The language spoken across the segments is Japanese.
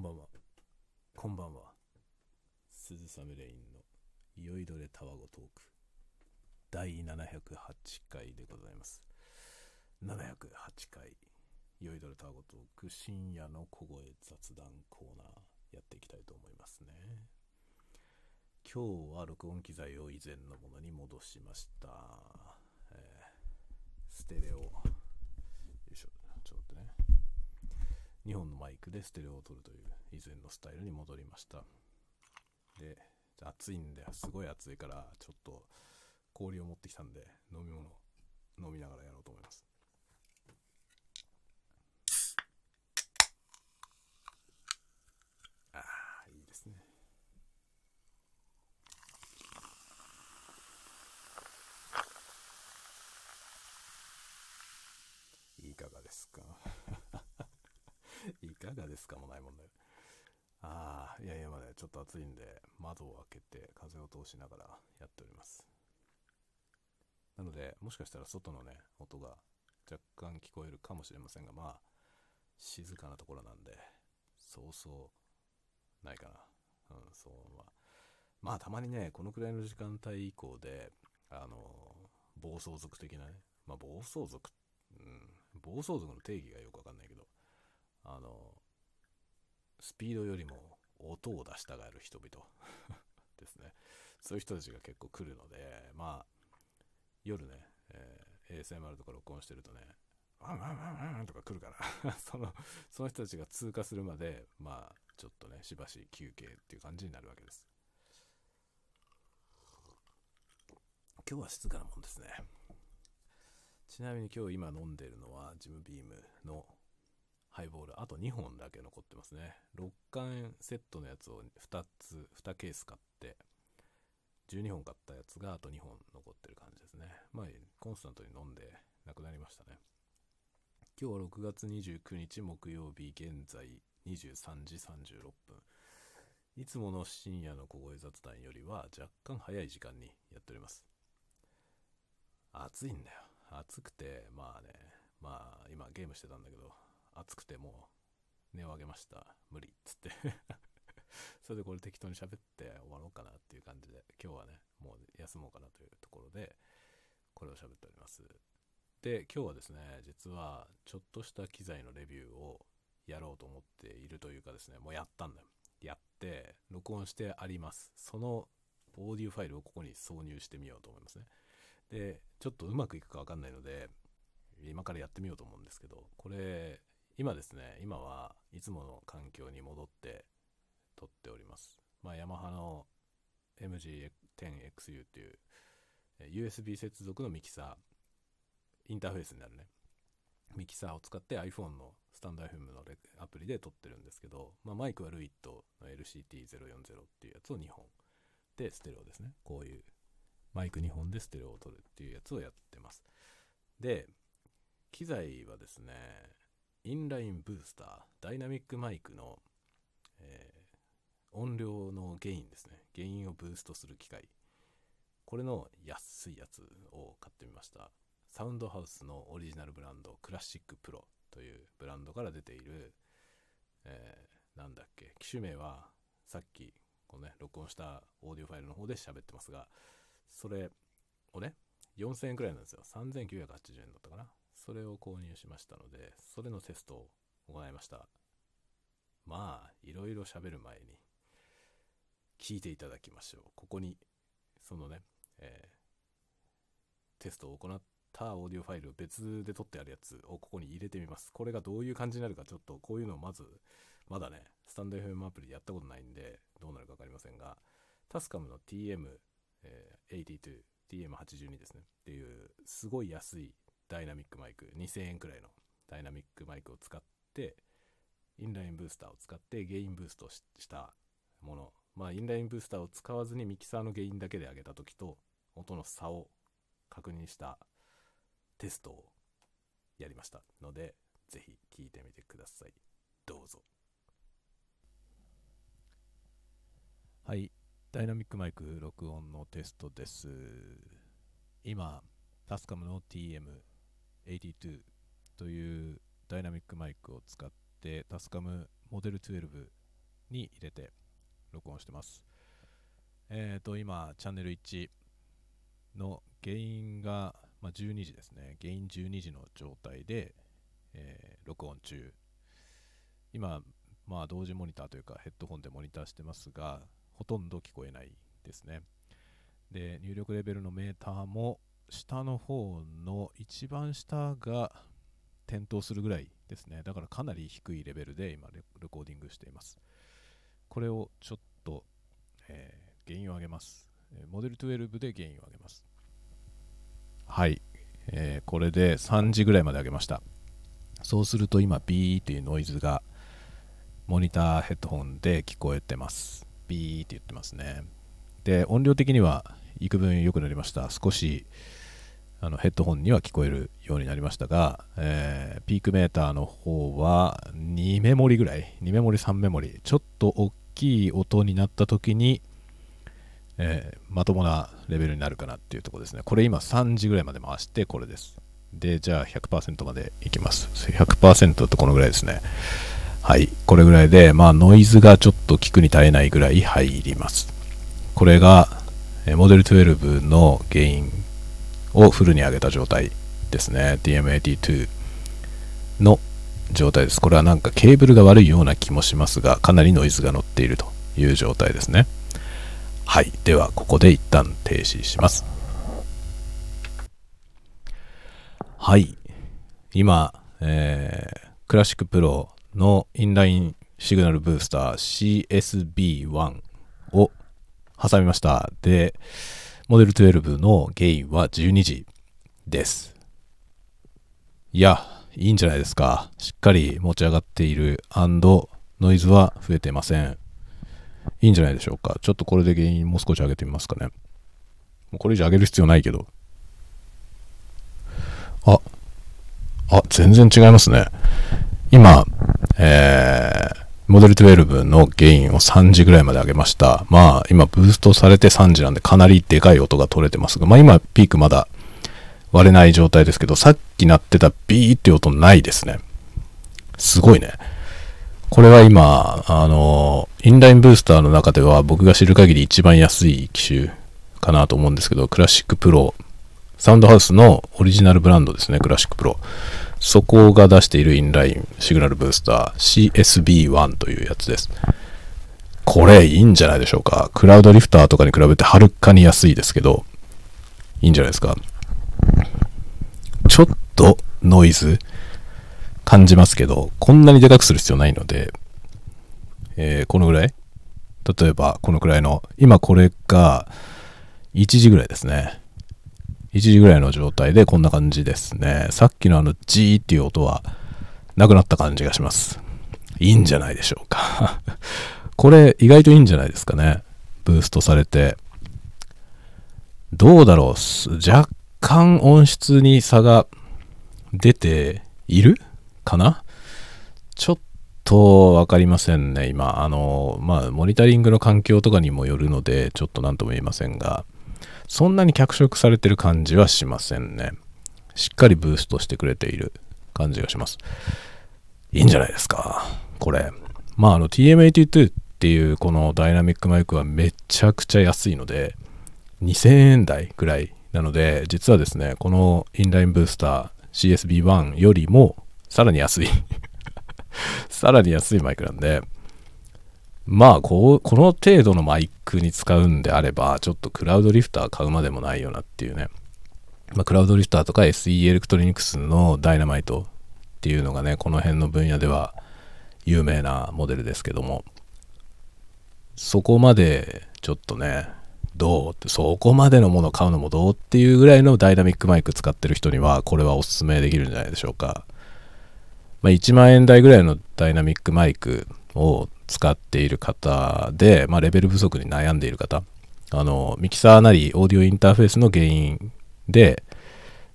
んばんは。こんばんは。鈴雨レインの酔いどれたわごトーク。第708回でございます。708回、酔いどれたわごトーク、深夜の小声雑談コーナー、やっていきたいと思いますね。今日は録音機材を以前のものに戻しました。えーステレオ。よいしょ、ちょっと待ってね。2本のマイクでステレオを撮るという以前のスタイルに戻りました。で暑いんですごい暑いからちょっと氷を持ってきたんで飲み物飲みながらやろうと思いますああいいですねいかがですかいかがですかもないもんだよ。ああ、いやいや、まだちょっと暑いんで、窓を開けて風を通しながらやっております。なので、もしかしたら外のね、音が若干聞こえるかもしれませんが、まあ、静かなところなんで、そうそうないかな。うん、そう、まあ。まあ、たまにね、このくらいの時間帯以降で、あの、暴走族的なね、まあ、暴走族、うん、暴走族の定義がよくわかんないけど、あの、スピードよりも音を出したがる人々 ですね。そういう人たちが結構来るので、まあ、夜ね、えー ASMR とか録音してるとね、ワンワンワンワンとか来るから、その、その人たちが通過するまで、まあ、ちょっとね、しばし休憩っていう感じになるわけです。今日は静かなもんですね。ちなみに今日今飲んでるのはジムビームのハイボール。あと2本だけ残ってますね。6缶セットのやつを2つ2ケース買って12本買ったやつがあと2本残ってる感じですね。まあコンスタントに飲んでなくなりましたね。今日は6月29日木曜日現在23時36分。いつもの深夜の小声雑談よりは若干早い時間にやっております。暑いんだよ。暑くてまあねまあ今ゲームしてたんだけど暑くてもう音を上げました。無理。っつって。それでこれ適当に喋って終わろうかなっていう感じで今日はねもう休もうかなというところでこれを喋っております。で今日はですね実はちょっとした機材のレビューをやろうと思っているというかですねもうやったんだよ。やって録音してあります。そのオーディオファイルをここに挿入してみようと思いますね。でちょっとうまくいくかわかんないので今からやってみようと思うんですけどこれ今ですね今はいつもの環境に戻って撮っております。まあヤマハの MG10XU っていう USB 接続のミキサーインターフェースになるね。ミキサーを使って iPhone のスタンド FM のアプリで撮ってるんですけど、まあ、マイクはルイットの LCT040 っていうやつを2本でステレオですね。こういうマイク2本でステレオを撮るっていうやつをやってます。で機材はですねインラインブースターダイナミックマイクの、えー音量のゲインですね。ゲインをブーストする機械。これの安いやつを買ってみました。サウンドハウスのオリジナルブランドクラシックプロというブランドから出ている、えーなんだっけ機種名はさっきこのね録音したオーディオファイルの方で喋ってますがそれをね4000円くらいなんですよ。3980円だったかな。それを購入しましたのでそれのテストを行いました。まあいろいろ喋る前に聞いていただきましょう。ここにそのね、えーテストを行ったオーディオファイルを別で撮ってあるやつをここに入れてみます。これがどういう感じになるかちょっとこういうのをまずまだねスタンド FM アプリでやったことないんでどうなるか分かりませんがタスカムの tm え 82tm82 ですね。っていうすごい安いダイナミックマイク2000円くらいのダイナミックマイクを使ってインラインブースターを使ってゲインブーストしたもの。まあインラインブースターを使わずにミキサーのゲインだけで上げた時と音の差を確認したテストをやりました。のでぜひ聞いてみてください。どうぞ。はい。ダイナミックマイク録音のテストです。今タスカムの TM 82というダイナミックマイクを使ってタスカムモデル12に入れて録音してます。えっ、と、今、チャンネル1の原因が、まあ、12時ですね。原因12時の状態で、えー録音中。今、まあ、同時モニターというかヘッドホンでモニターしてますが、ほとんど聞こえないですね。で、入力レベルのメーターも、下の方の一番下が点灯するぐらいですね。だからかなり低いレベルで今レコーディングしています。これをちょっと、えー原因を上げます。モデル12で原因を上げます。はい、えーこれで3時ぐらいまで上げました。そうすると今ビーっていうノイズがモニターヘッドホンで聞こえてます。ビーって言ってますね。で、音量的には幾分良くなりました。少しあのヘッドホンには聞こえるようになりましたが、えーピークメーターの方は2メモリぐらい、2メモリ、3メモリ、ちょっと大きい音になった時に、えーまともなレベルになるかなっていうところですね。これ今3時ぐらいまで回してこれです。で、じゃあ100%までいきます。100%だとこのぐらいですね。はい。これぐらいで、まあノイズがちょっと聞くに耐えないぐらい入ります。これが、モデル12の原因をフルに上げた状態ですね。DM82 の状態です。これはなんかケーブルが悪いような気もしますが、かなりノイズが乗っているという状態ですね。はい。では、ここで一旦停止します。はい。今、えークラシックプロのインラインシグナルブースター CSB1 を挟みました。で、モデル12のゲインは12時です。いや、いいんじゃないですか。しっかり持ち上がっているノイズは増えてません。いいんじゃないでしょうか。ちょっとこれで原因もう少し上げてみますかね。もうこれ以上上げる必要ないけど。あ、あ、全然違いますね。今、えー、モデル12のゲインを3時ぐらいまで上げました。まあ、今ブーストされて3時なんでかなりでかい音が取れてますが、まあ今ピークまだ割れない状態ですけど、さっき鳴ってたビーって音ないですね。すごいね。これは今、あの、インラインブースターの中では僕が知る限り一番安い機種かなと思うんですけど、クラシックプロ、サウンドハウスのオリジナルブランドですね、クラシックプロ。そこが出しているインラインシグナルブースター CSB1 というやつです。これいいんじゃないでしょうか。クラウドリフターとかに比べてはるかに安いですけど、いいんじゃないですか。ちょっとノイズ感じますけど、こんなにでかくする必要ないので、えーこのぐらい？例えばこのくらいの、今これが1時ぐらいですね。1時ぐらいの状態でこんな感じですね。さっきのあの G っていう音はなくなった感じがします。いいんじゃないでしょうか。これ意外といいんじゃないですかね。ブーストされて。どうだろう？若干音質に差が出ているかな？ちょっとわかりませんね。今、あの、まあ、モニタリングの環境とかにもよるので、ちょっと何とも言えませんが、そんなに脚色されてる感じはしませんね。しっかりブーストしてくれている感じがします。いいんじゃないですか？これ。まあ、あの TM82 っていうこのダイナミックマイクはめちゃくちゃ安いので、2000円台ぐらいなので、実はですね、このインラインブースター CSB1 よりもさらに安い。さらに安いマイクなんで、まあこう、この程度のマイクに使うんであれば、ちょっとクラウドリフター買うまでもないよなっていうね。まあ、クラウドリフターとか SE エレクトロニクスのダイナマイトっていうのがね、この辺の分野では有名なモデルですけども、そこまでちょっとね、どうって、そこまでのもの買うのもどうっていうぐらいのダイナミックマイク使ってる人には、これはおすすめできるんじゃないでしょうか。まあ、1万円台ぐらいのダイナミックマイクを使っている方で、まあ、レベル不足に悩んでいる方、あの、ミキサーなりオーディオインターフェースの原因で、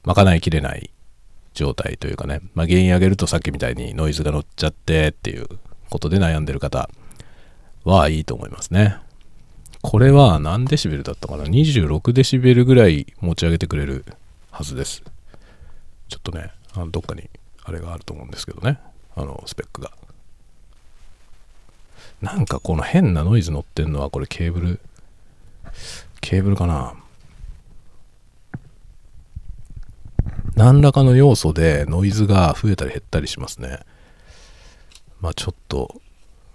賄いきれない状態というかね、まあ、原因上げるとさっきみたいにノイズが乗っちゃってっていうことで悩んでる方はいいと思いますね。これは何デシベルだったかな ?26 デシベルぐらい持ち上げてくれるはずです。ちょっとね、あのどっかにあれがあると思うんですけどね。あの、スペックが。なんかこの変なノイズ乗ってんのはこれケーブルケーブルかな？何らかの要素でノイズが増えたり減ったりしますね。まあちょっと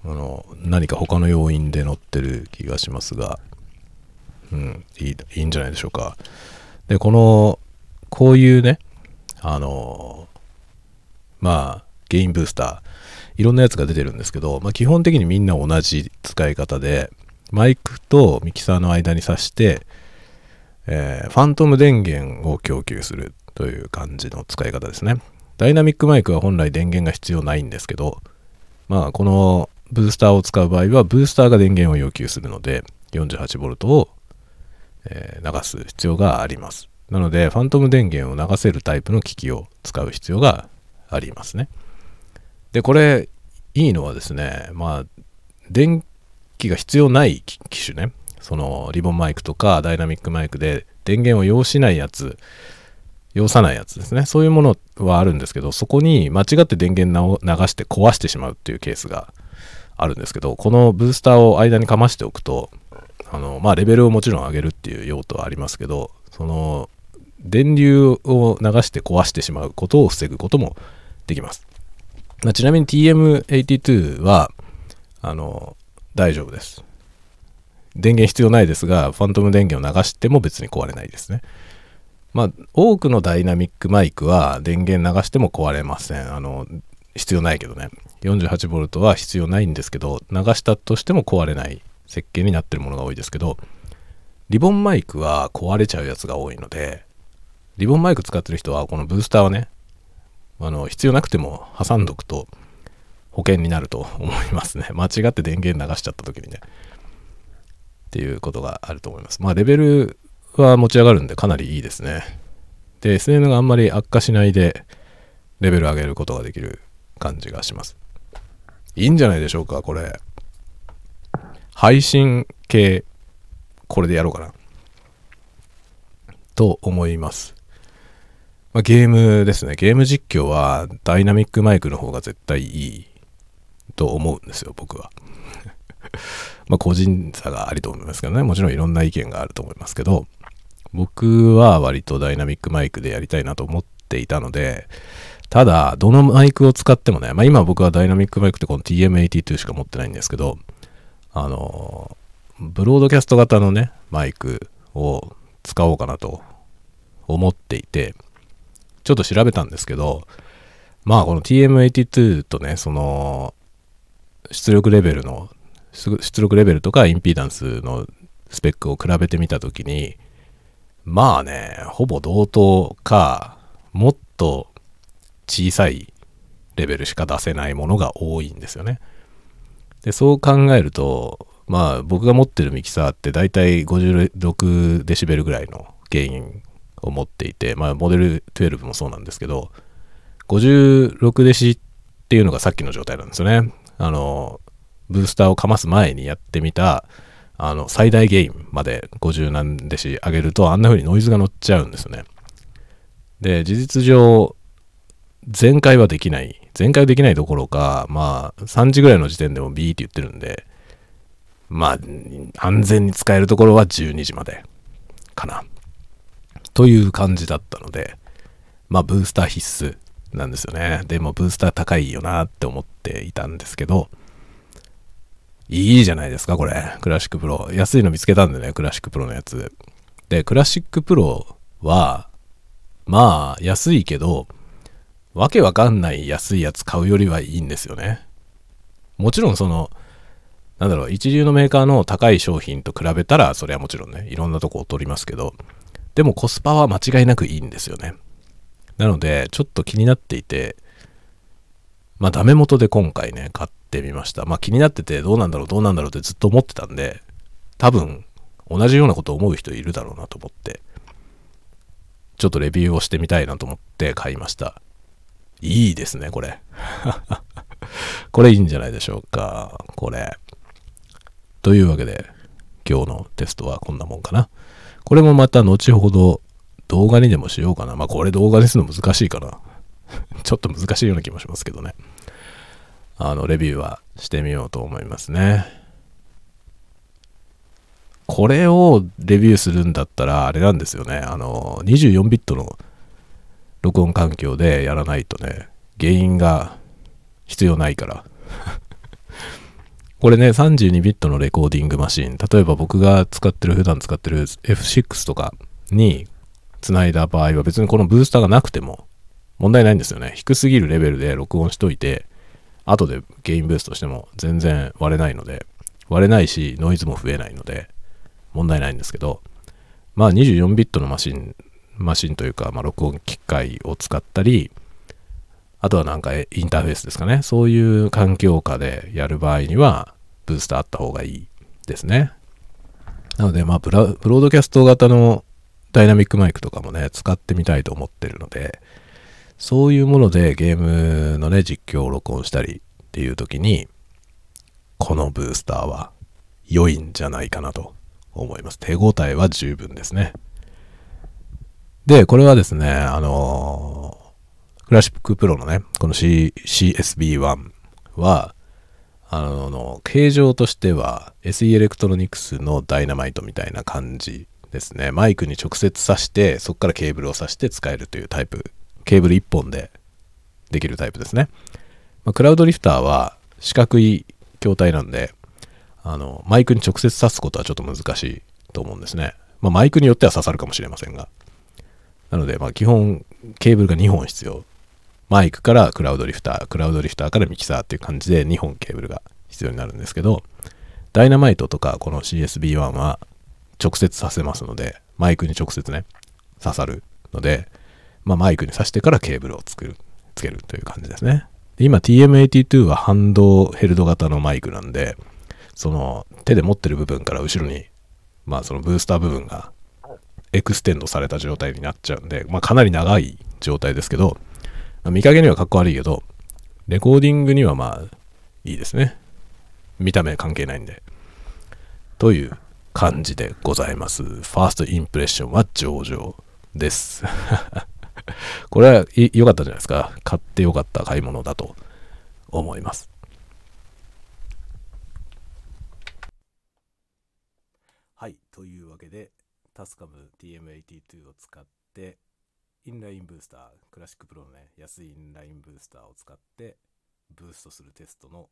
あの何か他の要因で乗ってる気がしますが。うんいいいいんじゃないでしょうか。でこのこういうねあのまあゲインブースター。いろんなやつが出てるんですけど、まあ、基本的にみんな同じ使い方でマイクとミキサーの間に挿して、えー、ファントム電源を供給するという感じの使い方ですねダイナミックマイクは本来電源が必要ないんですけどまあこのブースターを使う場合はブースターが電源を要求するので 48V を、え、流す必要がありますなのでファントム電源を流せるタイプの機器を使う必要がありますね。で、これ、いいのはですね、まあ、電気が必要ない機種ね、そのリボンマイクとかダイナミックマイクで電源を要しないやつ、要さないやつですね。そういうものはあるんですけど、そこに間違って電源を流して壊してしまうっていうケースがあるんですけど、このブースターを間にかましておくと、あの、まあ、レベルをもちろん上げるっていう用途はありますけど、その、電流を流して壊してしまうことを防ぐこともできます。まあ、ちなみに TM82 は、あの、大丈夫です。電源必要ないですが、ファントム電源を流しても別に壊れないですね。まあ、多くのダイナミックマイクは電源流しても壊れません。あの、必要ないけどね。48V は必要ないんですけど、流したとしても壊れない設計になってるものが多いですけど、リボンマイクは壊れちゃうやつが多いので、リボンマイク使ってる人はこのブースターはね、あの必要なくても挟んどくと保険になると思いますね。間違って電源流しちゃった時にね。っていうことがあると思います。まあレベルは持ち上がるんでかなりいいですね。で、SN があんまり悪化しないでレベル上げることができる感じがします。いいんじゃないでしょうか、これ。配信系、これでやろうかな。と思います。まあ、ゲームですね。ゲーム実況はダイナミックマイクの方が絶対いいと思うんですよ、僕は。ま個人差がありと思いますけどね。もちろんいろんな意見があると思いますけど、僕は割とダイナミックマイクでやりたいなと思っていたので、ただ、どのマイクを使ってもね、まあ今僕はダイナミックマイクってこの TM82 しか持ってないんですけど、あの、ブロードキャスト型のね、マイクを使おうかなと思っていて、ちょっと調べたんですけど、まあこの TM82 とね、その出力レベルの、出力レベルとかインピーダンスのスペックを比べてみたときに、まあね、ほぼ同等か、もっと小さいレベルしか出せないものが多いんですよね。で、そう考えると、まあ僕が持ってるミキサーってだいたい56デシベルぐらいのゲインを持っていて、まあ、モデル12もそうなんですけど、56デシっていうのがさっきの状態なんですよね。あの、ブースターをかます前にやってみた、あの、最大ゲインまで50何デシ上げると、あんな風にノイズが乗っちゃうんですよね。で、事実上、全開はできない。全開できないどころか、まあ、3時ぐらいの時点でもビーって言ってるんで、まあ、安全に使えるところは12時までかな。という感じだったので、まあブースター必須なんですよね。でもブースター高いよなって思っていたんですけど、いいじゃないですか、これ。クラシックプロ。安いの見つけたんでね、クラシックプロのやつ。で、クラシックプロは、まあ、安いけど、わけわかんない安いやつ買うよりはいいんですよね。もちろんその、なんだろう、一流のメーカーの高い商品と比べたら、それはもちろんね、いろんなとこ劣りますけど、でもコスパは間違いなくいいんですよね。なので、ちょっと気になっていて、まあダメ元で今回ね、買ってみました。まあ気になっててどうなんだろうどうなんだろうってずっと思ってたんで、多分同じようなことを思う人いるだろうなと思って、ちょっとレビューをしてみたいなと思って買いました。いいですね、これ。これいいんじゃないでしょうか。これ。というわけで、今日のテストはこんなもんかな。これもまた後ほど動画にでもしようかな。まあこれ動画でするの難しいかな。ちょっと難しいような気もしますけどね。あの、レビューはしてみようと思いますね。これをレビューするんだったら、あれなんですよね。あの、24ビットの録音環境でやらないとね、原因が必要ないから。これね、32ビットのレコーディングマシン、例えば僕が使ってる、普段使ってる F6 とかに繋いだ場合は別にこのブースターがなくても問題ないんですよね。低すぎるレベルで録音しといて、後でゲインブーストしても全然割れないので、割れないし、ノイズも増えないので、問題ないんですけど、まあ24ビットのマシン、マシンというか、まあ録音機械を使ったり、あとはなんかインターフェースですかね。そういう環境下でやる場合には、ブースターあった方がいいですね。なので、まあブロードキャスト型のダイナミックマイクとかもね、使ってみたいと思ってるので、そういうものでゲームのね、実況を録音したりっていう時に、このブースターは良いんじゃないかなと思います。手応えは十分ですね。で、これはですね、あのー、クラシックプロのね、この、C、CSB1 は、あの、形状としては SE エレクトロニクスのダイナマイトみたいな感じですね。マイクに直接挿して、そこからケーブルを挿して使えるというタイプ。ケーブル1本でできるタイプですね。まあ、クラウドリフターは四角い筐体なんで、あの、マイクに直接挿すことはちょっと難しいと思うんですね。まあ、マイクによっては刺さるかもしれませんが。なので、まあ、基本、ケーブルが2本必要。マイクからクラウドリフター、クラウドリフターからミキサーっていう感じで2本ケーブルが必要になるんですけど、ダイナマイトとかこの CSB1 は直接させますので、マイクに直接ね、刺さるので、まあ、マイクに挿してからケーブルを作る、つけるという感じですね。今 TM82 はハンドヘルド型のマイクなんで、その手で持ってる部分から後ろに、まあそのブースター部分がエクステンドされた状態になっちゃうんで、まあかなり長い状態ですけど、見かけにはかっこ悪いけど、レコーディングにはまあいいですね。見た目関係ないんで。という感じでございます。ファーストインプレッションは上々です。これは良かったじゃないですか。買って良かった買い物だと思います。はい。というわけで、タスカム TM82 を使って、インラインブースター、クラシックプロのね、安いインラインブースターを使って、ブーストするテストの、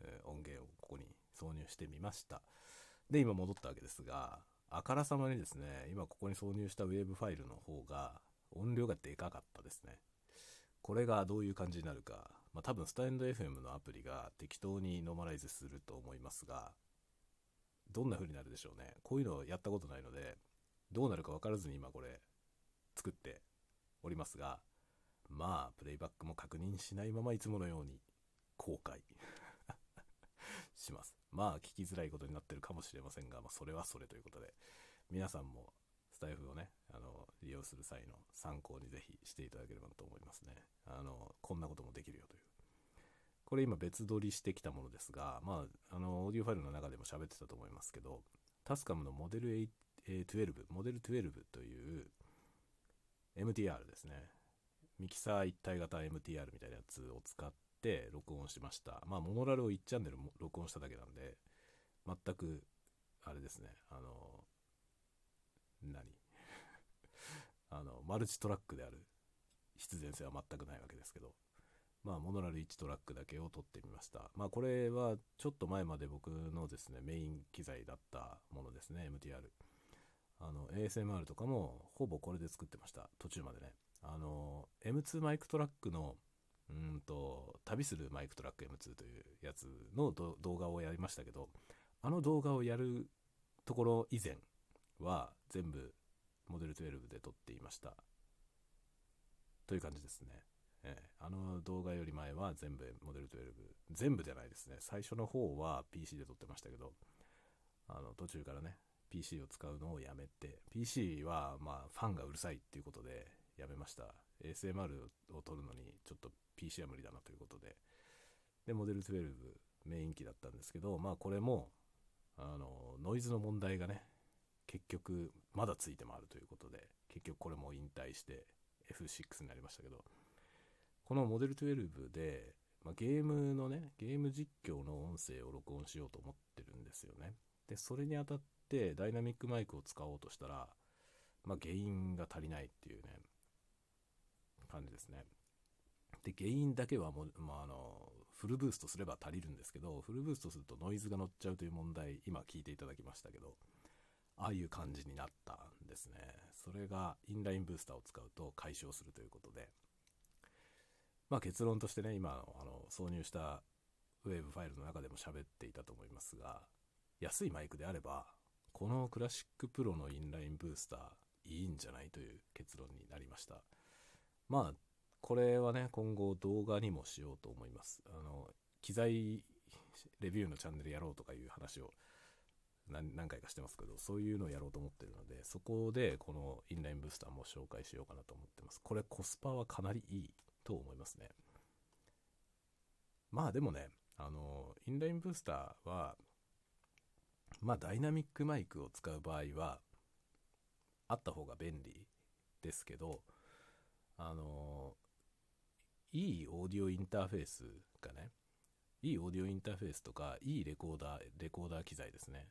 えー、音源をここに挿入してみました。で、今戻ったわけですが、あからさまにですね、今ここに挿入したウェブファイルの方が、音量がでかかったですね。これがどういう感じになるか、まあ、多分スタンド FM のアプリが適当にノーマライズすると思いますが、どんな風になるでしょうね。こういうのをやったことないので、どうなるか分からずに今これ作っておりますが、まあ、プレイバックも確認しないままいつものように公開 します。まあ、聞きづらいことになってるかもしれませんが、まあ、それはそれということで、皆さんもスタイフをね、あの、利用する際の参考にぜひしていただければと思いますね。あの、こんなこともできるよという。これ今別撮りしてきたものですが、まあ、あの、オーディオファイルの中でも喋ってたと思いますけど、タスカムのモデル12、モデル12という MTR ですね。ミキサー一体型 MTR みたいなやつを使って録音しました。まあ、モノラルを1チャンネル録音しただけなんで、全く、あれですね、あの、何？あの、マルチトラックである必然性は全くないわけですけど、まあ、モノラル1トラックだけを取ってみました。まあ、これはちょっと前まで僕のですね、メイン機材だったものですね、MTR。あの、ASMR とかもほぼこれで作ってました。途中までね。あの、M2 マイクトラックの、うんと、旅するマイクトラック M2 というやつの動画をやりましたけど、あの動画をやるところ以前は全部モデル12で撮っていました。という感じですね。えー、あの動画より前は全部モデル12。全部じゃないですね。最初の方は PC で撮ってましたけど、あの途中からね、PC を使うのをやめて、PC はまあファンがうるさいっていうことでやめました。ASMR を撮るのにちょっと PC は無理だなということで。で、モデル12メイン機だったんですけど、まあこれも、あの、ノイズの問題がね、結局まだついて回るということで結局これも引退して F6 になりましたけどこのモデル12でまあ、ゲームのね、ゲーム実況の音声を録音しようと思ってるんですよね。で、それにあたってダイナミックマイクを使おうとしたら、まあ、原因が足りないっていうね、感じですね。で、原因だけはもう、まあ、あの、フルブーストすれば足りるんですけど、フルブーストするとノイズが乗っちゃうという問題、今聞いていただきましたけど、ああいう感じになったんですね。それがインラインブースターを使うと解消するということで、まあ結論としてね、今あの挿入したウェーブファイルの中でも喋っていたと思いますが、安いマイクであれば、このクラシックプロのインラインブースターいいんじゃないという結論になりました。まあ、これはね、今後動画にもしようと思います。あの、機材レビューのチャンネルやろうとかいう話を何回かしてますけど、そういうのをやろうと思ってるので、そこでこのインラインブースターも紹介しようかなと思ってます。これコスパはかなりいいと思いますね。まあでもね、あの、インラインブースターは、まあダイナミックマイクを使う場合は、あった方が便利ですけど、あの、いいオーディオインターフェースがね、いいオーディオインターフェースとか、いいレコーダー、レコーダー機材ですね。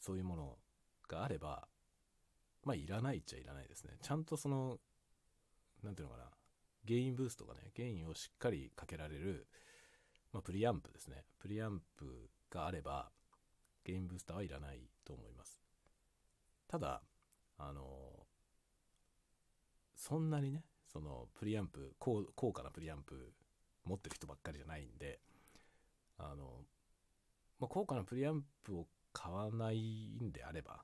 そういうものがあれば、まあ、いらないっちゃいらないですね。ちゃんとその、なんていうのかな、ゲインブーストがね、ゲインをしっかりかけられる、まあ、プリアンプですね。プリアンプがあれば、ゲインブースターはいらないと思います。ただ、あの、そんなにね、そのプリアンプ、高高価なプリアンプ持ってる人ばっかりじゃないんで、あの、まあ、高価なプリアンプを買わないんであれば、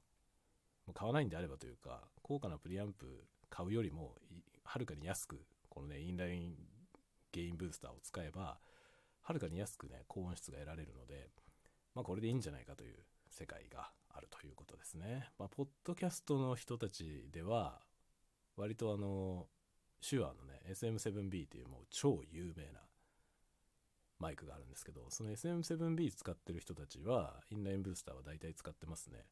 買わないんであればというか、高価なプリアンプ買うよりも、はるかに安く、このね、インラインゲインブースターを使えば、はるかに安くね、高音質が得られるので、まあこれでいいんじゃないかという世界があるということですね。まあ、ポッドキャストの人たちでは、割とあの、手話のね、SM7B っていうもう超有名なマイクがあるんですけど、その SM7B 使ってる人たちは、インラインブースターは大体使ってますね。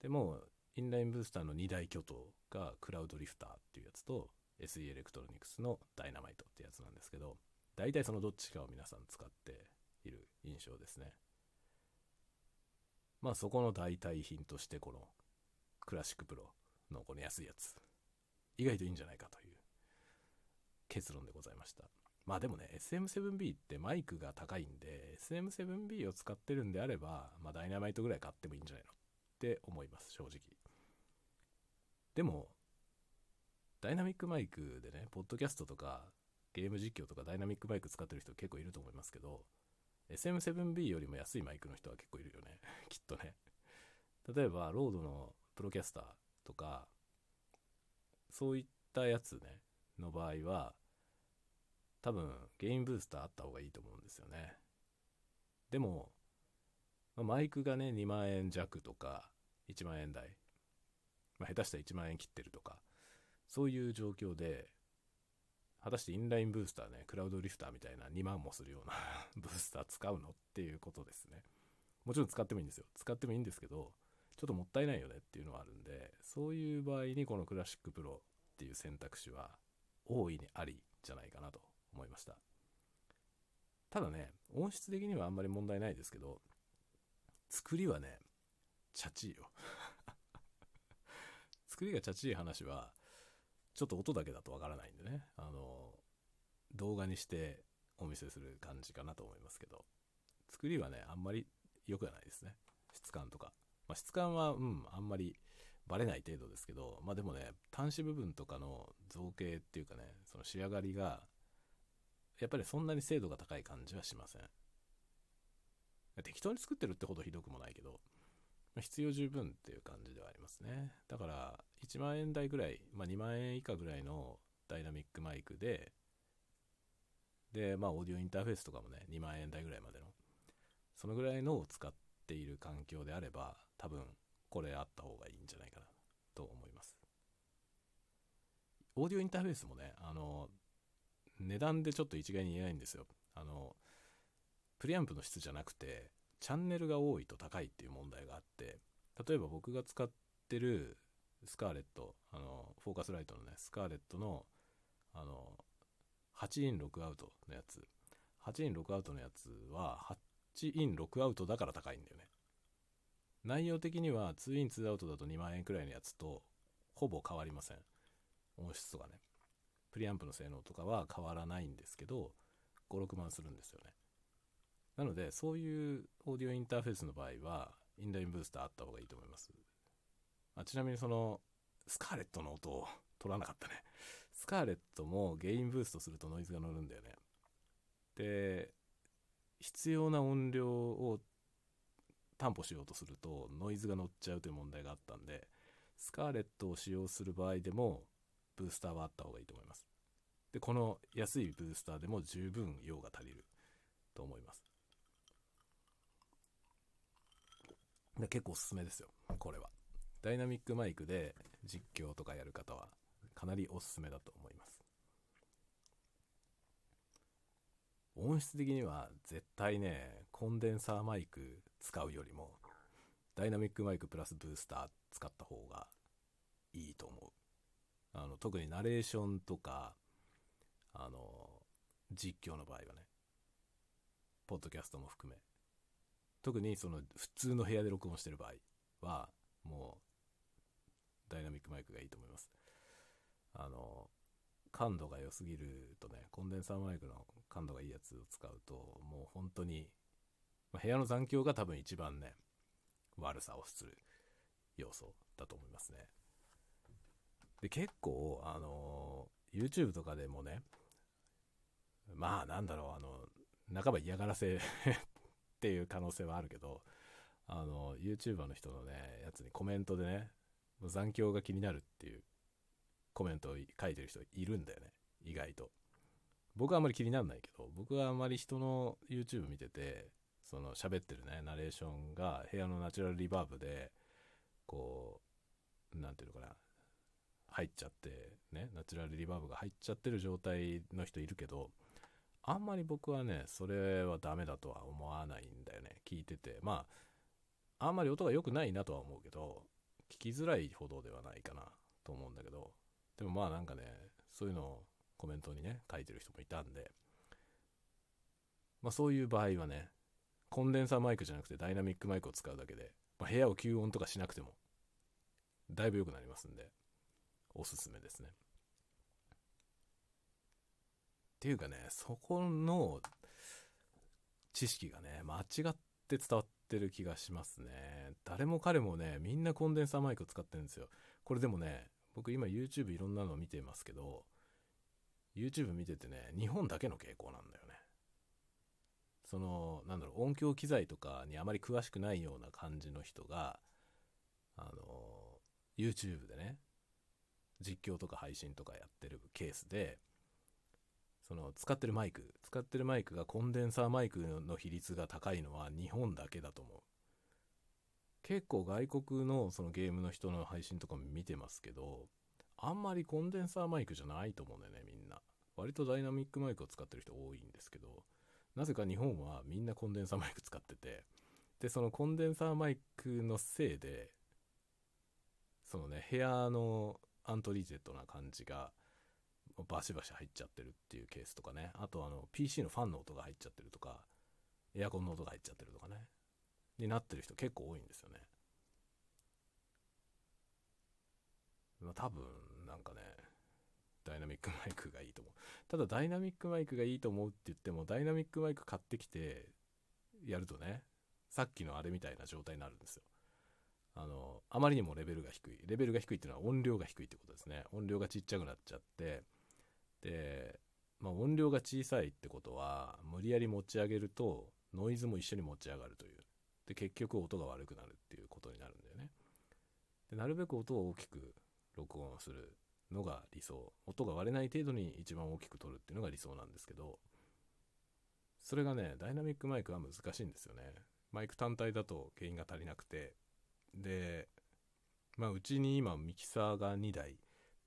でも、インラインブースターの2大巨頭がクラウドリフターっていうやつと SE エレクトロニクスのダイナマイトってやつなんですけど、大体そのどっちかを皆さん使っている印象ですね。まあそこの代替品としてこのクラシックプロのこの安いやつ、意外といいんじゃないかという結論でございました。まあでもね、SM7B ってマイクが高いんで、SM7B を使ってるんであれば、まあダイナマイトぐらい買ってもいいんじゃないのって思います、正直。でも、ダイナミックマイクでね、ポッドキャストとかゲーム実況とかダイナミックマイク使ってる人結構いると思いますけど、SM7B よりも安いマイクの人は結構いるよね。きっとね。例えば、ロードのプロキャスターとか、そういったやつね、の場合は、多分ゲインブースターあった方がいいと思うんですよね。でも、マイクがね、2万円弱とか、1万円台、まあ、下手したら1万円切ってるとか、そういう状況で、果たしてインラインブースターね、クラウドリフターみたいな2万もするような ブースター使うのっていうことですね。もちろん使ってもいいんですよ。使ってもいいんですけど、ちょっともったいないよねっていうのはあるんで、そういう場合にこのクラシックプロっていう選択肢は大いにありじゃないかなと思いました。ただね、音質的にはあんまり問題ないですけど、作りはね、チャチいよ。作りがチャチい話は、ちょっと音だけだとわからないんでね、あの、動画にしてお見せする感じかなと思いますけど、作りはね、あんまり良くはないですね。質感とか。まあ、質感は、うん、あんまりバレない程度ですけど、まあでもね、端子部分とかの造形っていうかね、その仕上がりがやっぱりそんなに精度が高い感じはしません。適当に作ってるってほどひどくもないけど、ま、必要十分っていう感じではありますね。だから、1万円台ぐらい、まあ、2万円以下ぐらいのダイナミックマイクで、で、まあ、オーディオインターフェースとかもね、2万円台ぐらいまでの、そのぐらいのを使っている環境であれば、多分、これあった方がいいんじゃないかなと思います。オーディオインターフェースもね、あの、値段でちょっと一概に言えないんですよ。あの、プリアンプの質じゃなくて、チャンネルが多いと高いっていう問題があって、例えば僕が使ってるスカーレット、あの、フォーカスライトのね、スカーレットの、あの、8インロックアウトのやつ。8インロックアウトのやつは、8インロックアウトだから高いんだよね。内容的には2イン2アウトだと2万円くらいのやつとほぼ変わりません。音質とかね。プリアンプの性能とかは変わらないんですけど、5、6万するんですよね。なので、そういうオーディオインターフェースの場合は、インラインブースターあった方がいいと思います。あちなみにその、スカーレットの音を取らなかったね。スカーレットもゲインブーストするとノイズが乗るんだよね。で、必要な音量を担保しようとするとノイズが乗っちゃうという問題があったんで、スカーレットを使用する場合でもブースターはあった方がいいと思います。で、この安いブースターでも十分用が足りると思います。で結構おすすめですよ、これは。ダイナミックマイクで実況とかやる方はかなりおすすめだと思います。音質的には絶対ね、コンデンサーマイク使うよりも、ダイナミックマイクプラスブースター使った方がいいと思う。あの、特にナレーションとか、あの、実況の場合はね、ポッドキャストも含め、特にその普通の部屋で録音してる場合は、もう、ダイナミックマイクがいいと思います。あの、感度が良すぎるとね、コンデンサーマイクの感度がいいやつを使うと、もう本当に、まあ、部屋の残響が多分一番ね、悪さをする要素だと思いますね。で、結構、あの YouTube とかでもね、まあなんだろう、あの、半ば嫌がらせっていう可能性はあるけど、あの、YouTuber の人のね、やつにコメントでね、もう残響が気になるっていうコメントを書いてる人いるんだよね。意外と。僕はあんまり気にならないけど、僕はあんまり人の YouTube 見てて、その喋ってるね、ナレーションが部屋のナチュラルリバーブで、こう、なんていうのかな、入っちゃって、ね、ナチュラルリバーブが入っちゃってる状態の人いるけど、あんまり僕はね、それはダメだとは思わないんだよね。聞いてて。まあ、あんまり音が良くないなとは思うけど、聞きづらいほどではないかなと思うんだけど、でもまあなんかね、そういうのをコメントにね、書いてる人もいたんで、まあそういう場合はね、コンデンサーマイクじゃなくてダイナミックマイクを使うだけで、まあ、部屋を吸音とかしなくても、だいぶ良くなりますんで、おすすめですね。っていうかね、そこの知識がね、間違って伝わってる気がしますね。誰も彼もね、みんなコンデンサーマイク使ってるんですよ。これでもね、僕今 YouTube いろんなの見てますけど、YouTube 見ててね、日本だけの傾向なんだよね。その、なんだろう、音響機材とかにあまり詳しくないような感じの人が、あの、YouTube でね、実況とか配信とかやってるケースで、その使ってるマイク、使ってるマイクがコンデンサーマイクの比率が高いのは日本だけだと思う。結構外国のそのゲームの人の配信とかも見てますけど、あんまりコンデンサーマイクじゃないと思うんだよね、みんな。割とダイナミックマイクを使ってる人多いんですけど、なぜか日本はみんなコンデンサーマイク使ってて、で、そのコンデンサーマイクのせいで、そのね、部屋のアントリーゼットな感じが、バシバシ入っちゃってるっていうケースとかね。あとあの、PC のファンの音が入っちゃってるとか、エアコンの音が入っちゃってるとかね。になってる人結構多いんですよね。まあ多分、なんかね、ダイナミックマイクがいいと思う。ただダイナミックマイクがいいと思うって言っても、ダイナミックマイク買ってきてやるとね、さっきのあれみたいな状態になるんですよ。あの、あまりにもレベルが低い。レベルが低いっていうのは音量が低いってことですね。音量がちっちゃくなっちゃって、で、まあ、音量が小さいってことは、無理やり持ち上げると、ノイズも一緒に持ち上がるという。で、結局音が悪くなるっていうことになるんだよね。で、なるべく音を大きく録音するのが理想。音が割れない程度に一番大きく取るっていうのが理想なんですけど、それがね、ダイナミックマイクは難しいんですよね。マイク単体だと原因が足りなくて、で、まあ、うちに今ミキサーが2台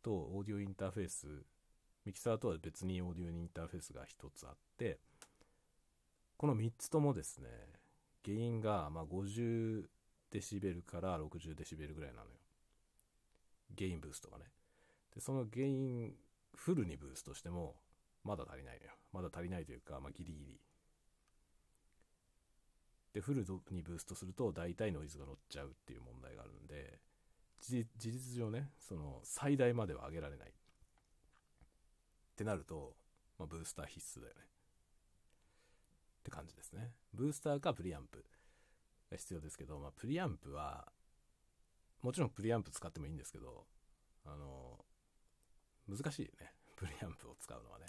とオーディオインターフェース、ミキサーとは別にオーディオインターフェースが1つあって、この3つともですね、原因がま50デシベルから60デシベルぐらいなのよ。ゲインブーストがね。で、そのゲインフルにブーストしてもまだ足りないのよまだ足りないというか、まあ、ギリギリでフルにブーストすると大体ノイズが乗っちゃうっていう問題があるんで事実上ねその最大までは上げられないってなると、まあ、ブースター必須だよね。って感じですね。ブースターかプリアンプが必要ですけど、まあ、プリアンプはもちろんプリアンプ使ってもいいんですけどあの難しいよね。プリアンプを使うのはね、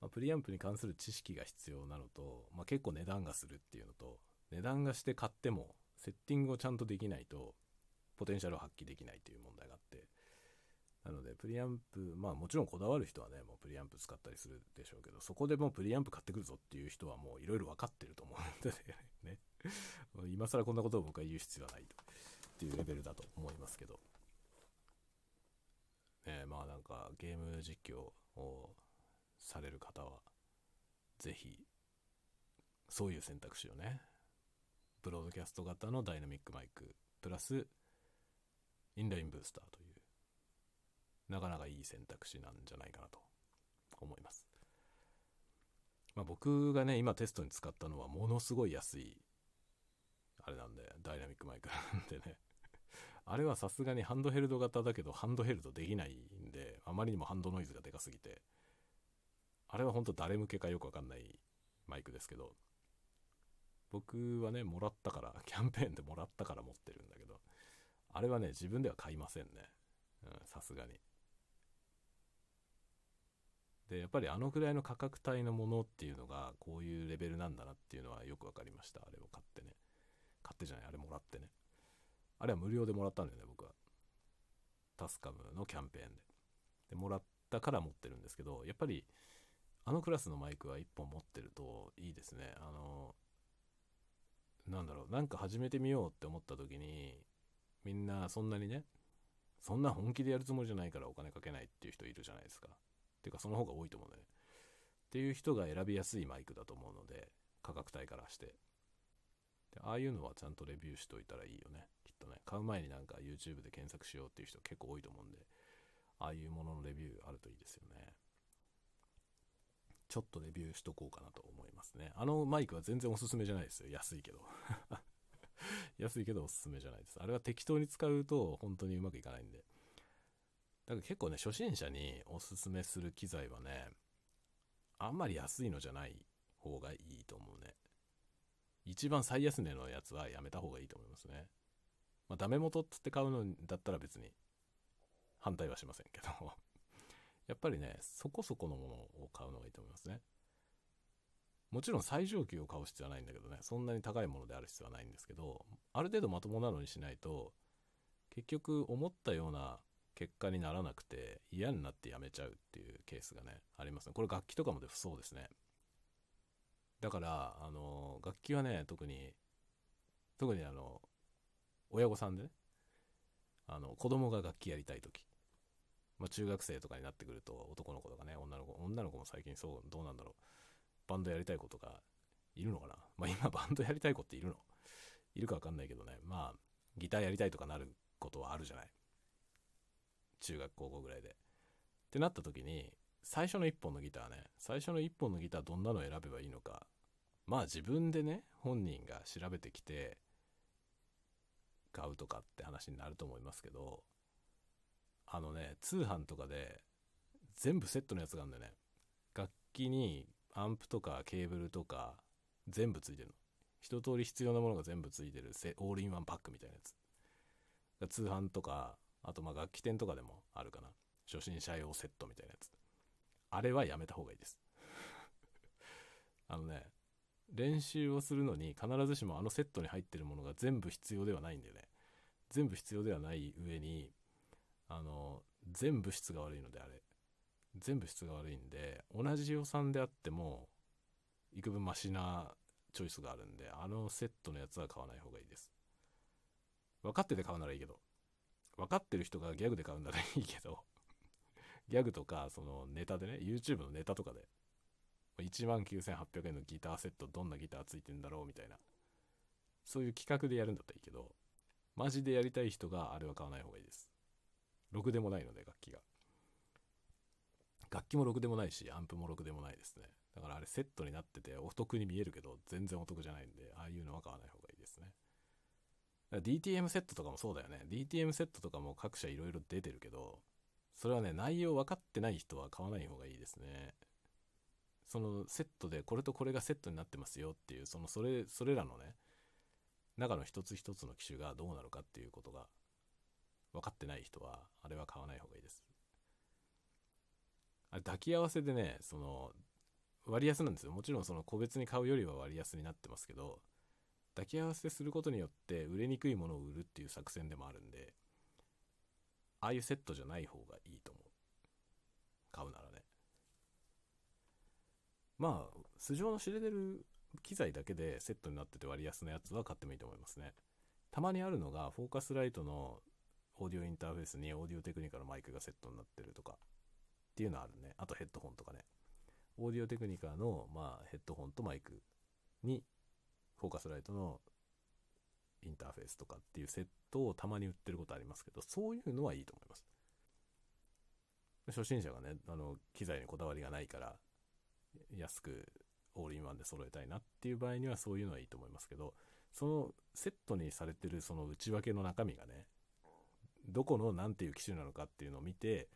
まあ、プリアンプに関する知識が必要なのと、まあ、結構値段がするっていうのと値段がして買ってもセッティングをちゃんとできないとポテンシャルを発揮できないという問題があって。なのでプリアンプまあもちろんこだわる人はねもうプリアンプ使ったりするでしょうけどそこでもうプリアンプ買ってくるぞっていう人はもういろいろ分かってると思うんでね。今更こんなことを僕は言う必要はないとっていうレベルだと思いますけど。ねまあなんかゲーム実況をされる方は是非そういう選択肢をねブロードキャスト型のダイナミックマイクプラスインラインブースターというなかなかいい選択肢なんじゃないかなと思います。まあ、僕がね今テストに使ったのはものすごい安いあれなんでダイナミックマイクなんでね あれはさすがにハンドヘルド型だけどハンドヘルドできないんであまりにもハンドノイズがでかすぎてあれは本当誰向けかよくわかんないマイクですけど僕はね、もらったから、キャンペーンでもらったから持ってるんだけど、あれはね、自分では買いませんね。さすがに。で、やっぱりあのくらいの価格帯のものっていうのが、こういうレベルなんだなっていうのはよく分かりました。あれを買ってね。買ってじゃない、あれもらってね。あれは無料でもらったんだよね、僕は。タスカムのキャンペーンで。で、もらったから持ってるんですけど、やっぱり、あのクラスのマイクは1本持ってるといいですね。あの、なんだろう、なんか始めてみようって思った時に、みんなそんなにね、そんな本気でやるつもりじゃないからお金かけないっていう人いるじゃないですか。っていうかその方が多いと思うね。っていう人が選びやすいマイクだと思うので、価格帯からして。でああいうのはちゃんとレビューしといたらいいよね。きっとね。買う前になんか YouTube で検索しようっていう人結構多いと思うんで、ああいうもののレビューあるといいですよね。ちょっとレビューしとこうかなと思いますね。あのマイクは全然おすすめじゃないですよ。安いけど。安いけどおすすめじゃないです。あれは適当に使うと本当にうまくいかないんで。だから結構ね、初心者におすすめする機材はね、あんまり安いのじゃない方がいいと思うね。一番最安値のやつはやめた方がいいと思いますね。まあ、ダメ元っつって買うのだったら別に反対はしませんけど やっぱりね、そこそこのものを買うのがいいと思いますね。もちろん最上級を買う必要はないんだけどね、そんなに高いものである必要はないんですけど、ある程度まともなのにしないと、結局思ったような結果にならなくて嫌になってやめちゃうっていうケースがね、ありますね。これ楽器とかもでそうですね。だから、あの、楽器はね、特に、特にあの、親御さんでね、あの、子供が楽器やりたい時。まあ、中学生とかになってくると男の子とかね女の子女の子も最近そうどうなんだろう。バンドやりたい子とかいるのかな。まあ今バンドやりたい子っているの？いるか分かんないけどね。まあギターやりたいとかなることはあるじゃない。中学高校ぐらいでってなった時に最初の1本のギターね最初の1本のギターどんなの選べばいいのかまあ自分でね本人が調べてきて買うとかって話になると思いますけどあのね、通販とかで全部セットのやつがあるんだよね。楽器にアンプとかケーブルとか全部ついてるの。一通り必要なものが全部ついてるオールインワンパックみたいなやつ。通販とか、あとまあ楽器店とかでもあるかな。初心者用セットみたいなやつ。あれはやめた方がいいです。あのね、練習をするのに必ずしもあのセットに入ってるものが全部必要ではないんだよね。全部必要ではない上に、あの全部質が悪いのであれ全部質が悪いんで同じ予算であっても幾分マシなチョイスがあるんであのセットのやつは買わない方がいいです分かってて買うならいいけど分かってる人がギャグで買うんならいいけど ギャグとかそのネタでね YouTube のネタとかで19,800円のギターセットどんなギターついてんだろうみたいなそういう企画でやるんだったらいいけどマジでやりたい人があれは買わない方がいいです。ろくでもないので楽器が。楽器もろくでもないしアンプもろくでもないですね。だからあれセットになっててお得に見えるけど全然お得じゃないんでああいうのは買わない方がいい。DTM セットとかもそうだよね。DTM セットとかも各社いろいろ出てるけどそれはね内容分かってない人は買わない方がいいですね。そのセットでこれとこれがセットになってますよっていうそのそれそれらのね中の一つ一つの機種がどうなるかっていうことが分かってない人はあれは買わない方がいいです。あれ抱き合わせでねその割安なんですよ。もちろんその個別に買うよりは割安になってますけど抱き合わせすることによって売れにくいものを売るっていう作戦でもあるんでああいうセットじゃない方がいいと思う。買うならね。まあ素性の知れてる機材だけでセットになってて割安なやつは買ってもいいと思いますね。たまにあるのがフォーカスライトのオーディオインターフェースにオーディオテクニカのマイクがセットになってるとかっていうのはあるね。あとヘッドホンとかね。オーディオテクニカの、まあ、ヘッドホンとマイクにフォーカスライトのインターフェースとかっていうセットをたまに売ってることありますけどそういうのはいいと思います。初心者がねあの機材にこだわりがないから安くオールインワンで揃えたいなっていう場合にはそういうのはいいと思いますけどそのセットにされてるその内訳の中身がねどこの何ていう機種なのかっていうのを見て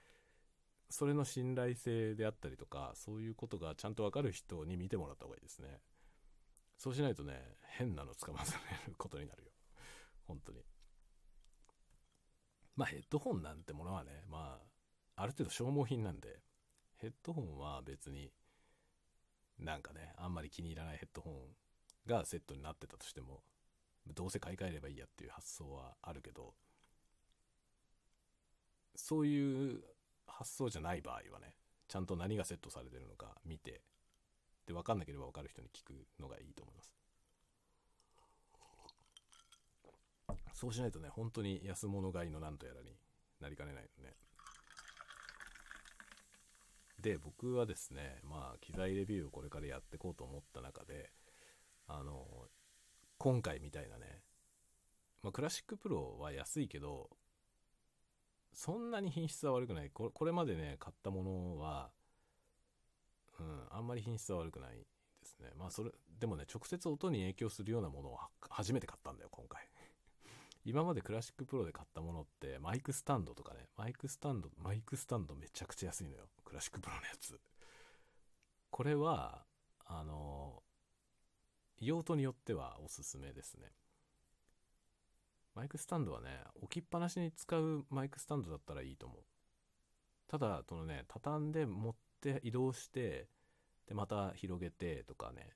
それの信頼性であったりとかそういうことがちゃんと分かる人に見てもらった方がいいですね。そうしないとね変なの捕まされることになるよ。本当に。まあヘッドホンなんてものはねまあある程度消耗品なんでヘッドホンは別になんかねあんまり気に入らないヘッドホンがセットになってたとしてもどうせ買い替えればいいやっていう発想はあるけどそういう発想じゃない場合はねちゃんと何がセットされてるのか見てで分かんなければ分かる人に聞くのがいいと思います。そうしないとね本当に安物買いのなんとやらになりかねないのね。で僕はですねまあ機材レビューをこれからやっていこうと思った中であの今回みたいなね、まあ、クラシックプロは安いけどそんなに品質は悪くない。これまでね買ったものはうん。あんまり品質は悪くないですね。まあそれでもね直接音に影響するようなものを初めて買ったんだよ今回。今までクラシックプロで買ったものってマイクスタンドとかね。マイクスタンドマイクスタンドめちゃくちゃ安いのよ。クラシックプロのやつ。これはあの用途によってはおすすめですね。マイクスタンドはね置きっぱなしに使うマイクスタンドだったらいいと思う。ただそのね畳んで持って移動してでまた広げてとかね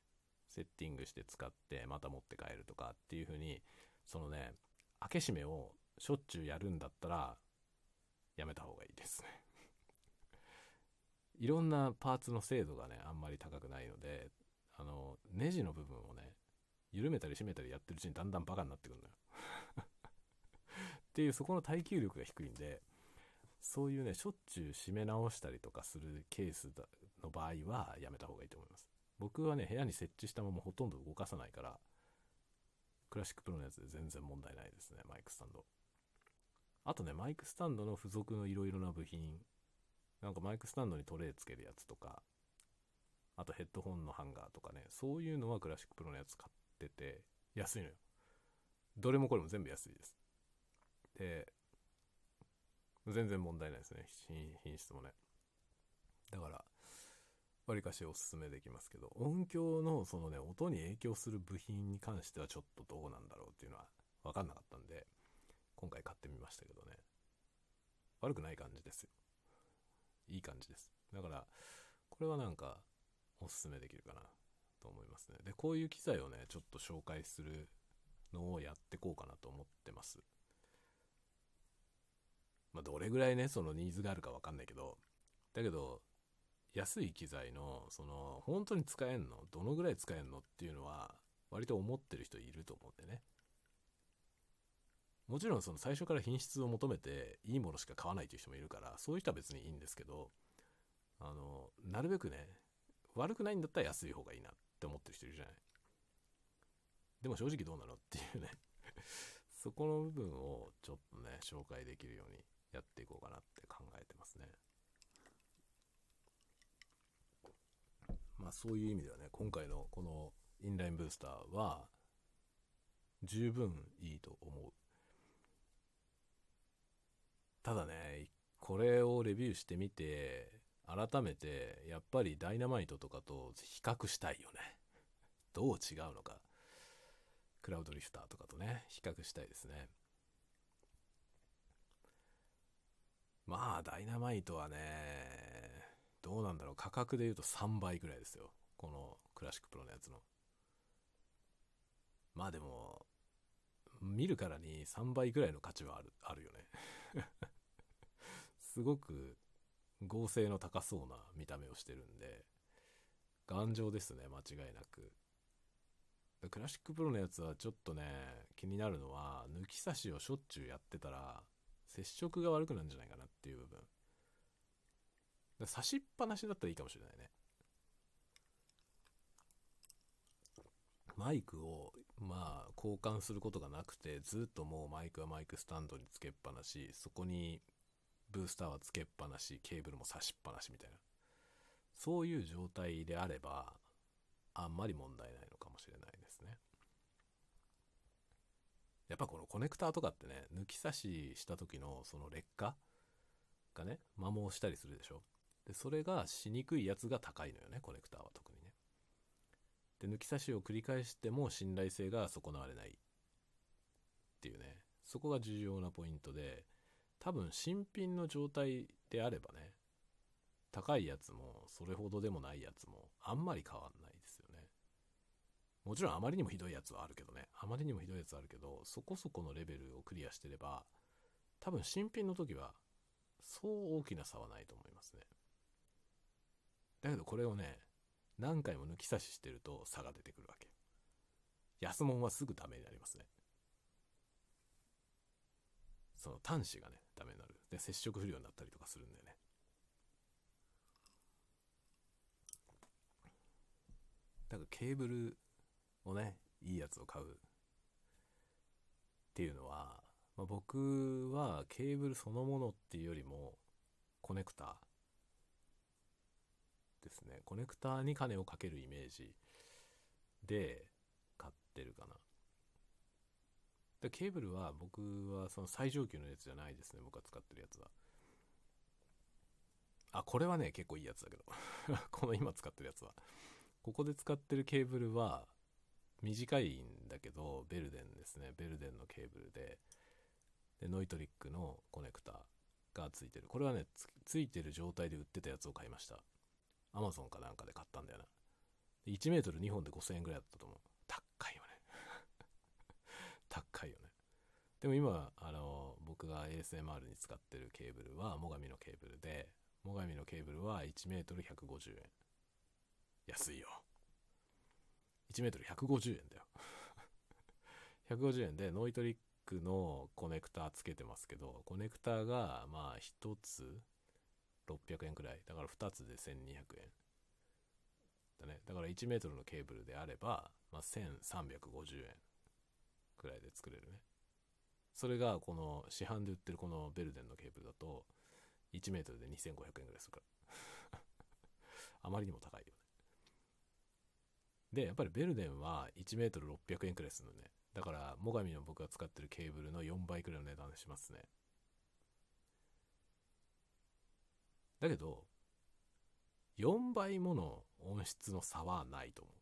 セッティングして使ってまた持って帰るとかっていう風にそのね開け閉めをしょっちゅうやるんだったらやめた方がいいですね。いろんなパーツの精度がねあんまり高くないのであのネジの部分をね緩めたり締めたりやってるうちにだんだんバカになってくるのよ。っていうそこの耐久力が低いんでそういうねしょっちゅう締め直したりとかするケースの場合はやめた方がいいと思います。僕はね部屋に設置したままほとんど動かさないからクラシックプロのやつで全然問題ないですねマイクスタンド。あとねマイクスタンドの付属のいろいろな部品。なんかマイクスタンドにトレーつけるやつとかあとヘッドホンのハンガーとかねそういうのはクラシックプロのやつ買ってて安いのよ。どれもこれも全部安いです。で全然問題ないですね。品質もね。だからわりかしおすすめできますけど音響のそのね音に影響する部品に関してはちょっとどうなんだろうっていうのは分かんなかったんで今回買ってみましたけどね。悪くない感じですよ。いい感じです。だからこれはなんかおすすめできるかなと思いますね。でこういう機材をねちょっと紹介するのをやってこうかなと思ってます。まあどれぐらいねそのニーズがあるか分かんないけどだけど安い機材のその本当に使えんの？どのぐらい使えんのっていうのは割と思ってる人いると思うんでね。もちろんその最初から品質を求めていいものしか買わないという人もいるからそういう人は別にいいんですけどあのなるべくね悪くないんだったら安い方がいいなって思ってる人いるじゃない。でも正直どうなのっていうね。そこの部分をちょっとね紹介できるようにやっていこうかなって考えてますねまあそういう意味ではね、今回のこのインラインブースターは十分いいと思う。ただね、これをレビューしてみて、改めてやっぱりダイナマイトとかと比較したいよね。どう違うのか。クラウドリフターとかとね、比較したいですね。まあ、ダイナマイトはね、どうなんだろう。価格で言うと3倍ぐらいですよ。このクラシックプロのやつの。まあでも、見るからに3倍ぐらいの価値はある、あるよね。すごく合成の高そうな見た目をしてるんで、頑丈ですね、間違いなく。クラシックプロのやつはちょっとね、気になるのは、抜き差しをしょっちゅうやってたら、接触が悪くなるんじゃないかなっていう部分。差しっぱなしだったらいいかもしれないね。マイクを、まあ、交換することがなくて、ずっともうマイクはマイクスタンドにつけっぱなし、そこにブースターはつけっぱなし、ケーブルも差しっぱなしみたいな。そういう状態であれば、あんまり問題ないですね。やっぱこのコネクターとかってね、抜き差しした時のその劣化がね、摩耗したりするでしょ。で、それがしにくいやつが高いのよね、コネクターは特にね。で、抜き差しを繰り返しても信頼性が損なわれないっていうね、そこが重要なポイントで、多分新品の状態であればね、高いやつもそれほどでもないやつもあんまり変わんない。もちろんあまりにもひどいやつはあるけどね、あまりにもひどいやつはあるけど、そこそこのレベルをクリアしてれば、多分新品の時はそう大きな差はないと思いますね。だけどこれをね、何回も抜き差ししてると差が出てくるわけ。安物はすぐダメになりますね。その端子がね、ダメになる。で、接触不良になったりとかするんだよね。だからケーブルをね、いいやつを買うっていうのは、まあ、僕はケーブルそのものっていうよりも、コネクターですね。コネクターに金をかけるイメージで買ってるかな。でケーブルは僕はその最上級のやつじゃないですね。僕が使ってるやつは。あ、これはね、結構いいやつだけど。この今使ってるやつは。ここで使ってるケーブルは短いんだけど、ベルデンですね。ベルデンのケーブルで、でノイトリックのコネクタがついてる。これはねつ、ついてる状態で売ってたやつを買いました。アマゾンかなんかで買ったんだよな。1メートル2本で5000円ぐらいだったと思う。高いよね。高いよね。でも今、あの、僕が ASMR に使ってるケーブルは、最上のケーブルで、最上のケーブルは1メートル150円。安いよ。1メートル150円だよ。150円でノイトリックのコネクタつけてますけど、コネクタがまあ1つ600円くらい。だから2つで1200円。だね。だから1メートルのケーブルであれば、まあ、1350円くらいで作れるね。それがこの市販で売ってるこのベルデンのケーブルだと1メートルで2500円ぐらいするから あまりにも高いよね。で、やっぱりベルデンは1メートル600円くらいするのね。だから、最上の僕が使ってるケーブルの4倍くらいの値段しますね。だけど、4倍もの音質の差はないと思う。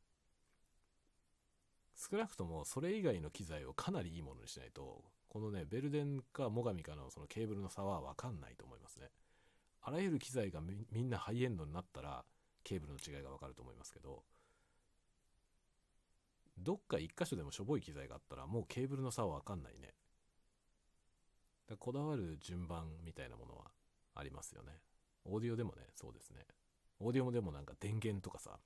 少なくともそれ以外の機材をかなりいいものにしないと、このね、ベルデンか最上かのそのケーブルの差はわかんないと思いますね。あらゆる機材がみんなハイエンドになったら、ケーブルの違いがわかると思いますけど、どっか一箇所でもしょぼい機材があったら、もうケーブルの差はわかんないね。だこだわる順番みたいなものはありますよね。オーディオでもね、そうですね。オーディオもでもなんか電源とかさ、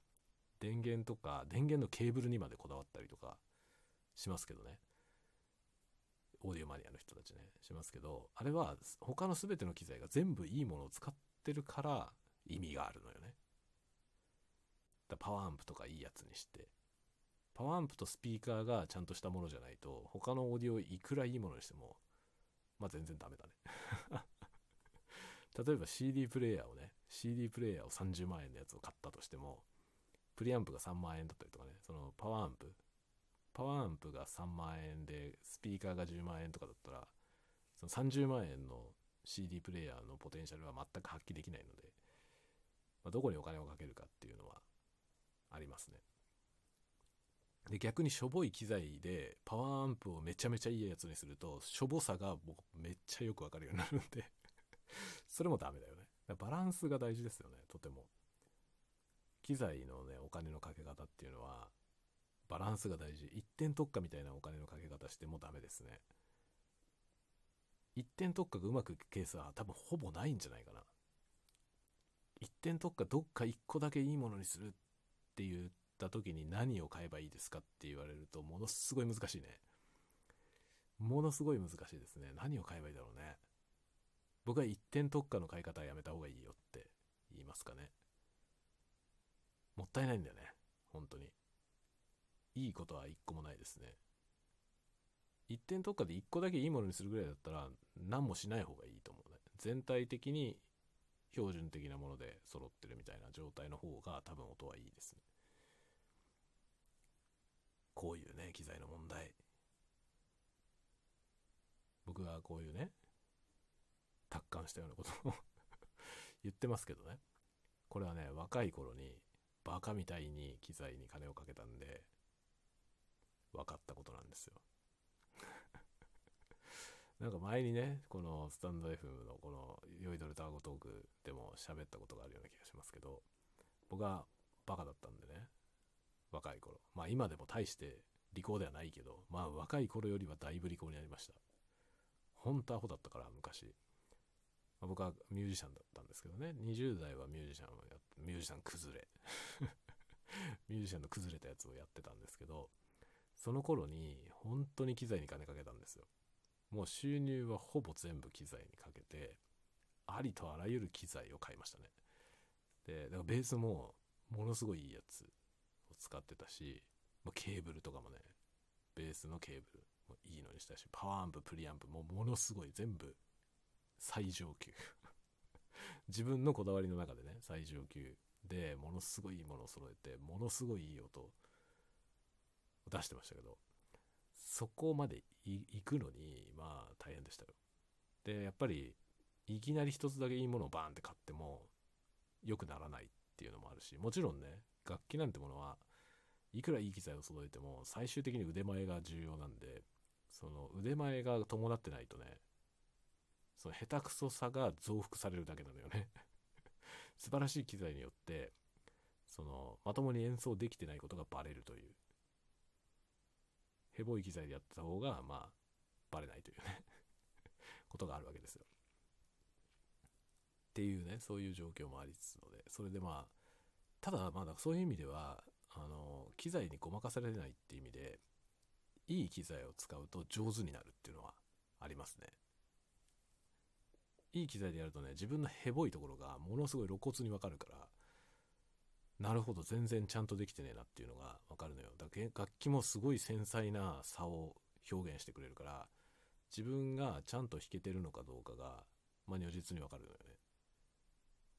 電源とか、電源のケーブルにまでこだわったりとかしますけどね。オーディオマニアの人たちね、しますけど、あれは他の全ての機材が全部いいものを使ってるから意味があるのよね。だパワーアンプとかいいやつにして、パワーアンプとスピーカーがちゃんとしたものじゃないと、他のオーディオいくらいいものにしても、まあ全然ダメだね。例えば CD プレイヤーをね、CD プレイヤーを30万円のやつを買ったとしても、プリアンプが3万円だったりとかねそのパワーアンプパワーアンプが3万円でスピーカーが10万円とかだったらその30万円の CD プレイヤーのポテンシャルは全く発揮できないので、まあ、どこにお金をかけるかっていうのはありますね。で逆にしょぼい機材でパワーアンプをめちゃめちゃいいやつにするとしょぼさが僕めっちゃよくわかるようになるんで それもダメだよね。バランスが大事ですよねとても。機材のねお金のかけ方っていうのはバランスが大事。一点特化みたいなお金のかけ方してもダメですね。一点特化がうまくいくケースは多分ほぼないんじゃないかな。一点特化どっか一個だけいいものにするって言った時に何を買えばいいですかって言われるとものすごい難しいねものすごい難しいですね何を買えばいいだろうね僕は一点特化の買い方はやめた方がいいよって言いますかねもったいないんだよね本当にいいことは一個もないですね。一点特化で一個だけいいものにするぐらいだったら何もしない方がいいと思うね。全体的に標準的なもので揃ってるみたいな状態の方が多分音はいいですね。こういうね、機材の問題。僕がこういうね、達観したようなことを 言ってますけどね。これはね、若い頃にバカみたいに機材に金をかけたんで、分かったことなんですよ なんか前にね、このスタンド FM のこの酔いどれターゴトークでも喋ったことがあるような気がしますけど、僕はバカだったんでね、若い頃。まあ今でも大して利口ではないけど、まあ若い頃よりはだいぶ利口になりました。本当アホだったから昔。僕はミュージシャンだったんですけどね、20代はミュージシャンをやってミュージシャン崩れ。ミュージシャンの崩れたやつをやってたんですけど、その頃に本当に機材に金かけたんですよ。もう収入はほぼ全部機材にかけて、ありとあらゆる機材を買いましたね。で、だからベースもものすごいいいやつ使ってたし、まあ、ケーブルとかもね、ベースのケーブルもいいのにしたし、パワーアンプ、プリアンプもものすごい全部最上級 自分のこだわりの中でね、最上級でものすごいいいものを揃えて、ものすごいいい音を出してましたけど、そこまで行くのに、まあ大変でしたよ。で、やっぱり、いきなり一つだけいいものをバーンって買っても、良くならないっていうのもあるし、もちろんね、楽器なんてものは、いくらいい機材を揃えても、最終的に腕前が重要なんで、その腕前が伴ってないとね、その下手くそさが増幅されるだけなのよね 素晴らしい機材によって、その、まともに演奏できてないことがバレるという。ヘボい機材でやってた方が、まあ、バレないというね ことがあるわけですよ。っていうね、そういう状況もありつつので、それでまあ、ただまだそういう意味では、あの、機材にごまかされないって意味で、いい機材を使うと上手になるっていうのはありますね。いい機材でやるとね、自分のヘボいところがものすごい露骨にわかるから、なるほど、全然ちゃんとできてねえなっていうのがわかるのよ。だから楽器もすごい繊細な差を表現してくれるから、自分がちゃんと弾けてるのかどうかが、まあ、如実にわかるのよね。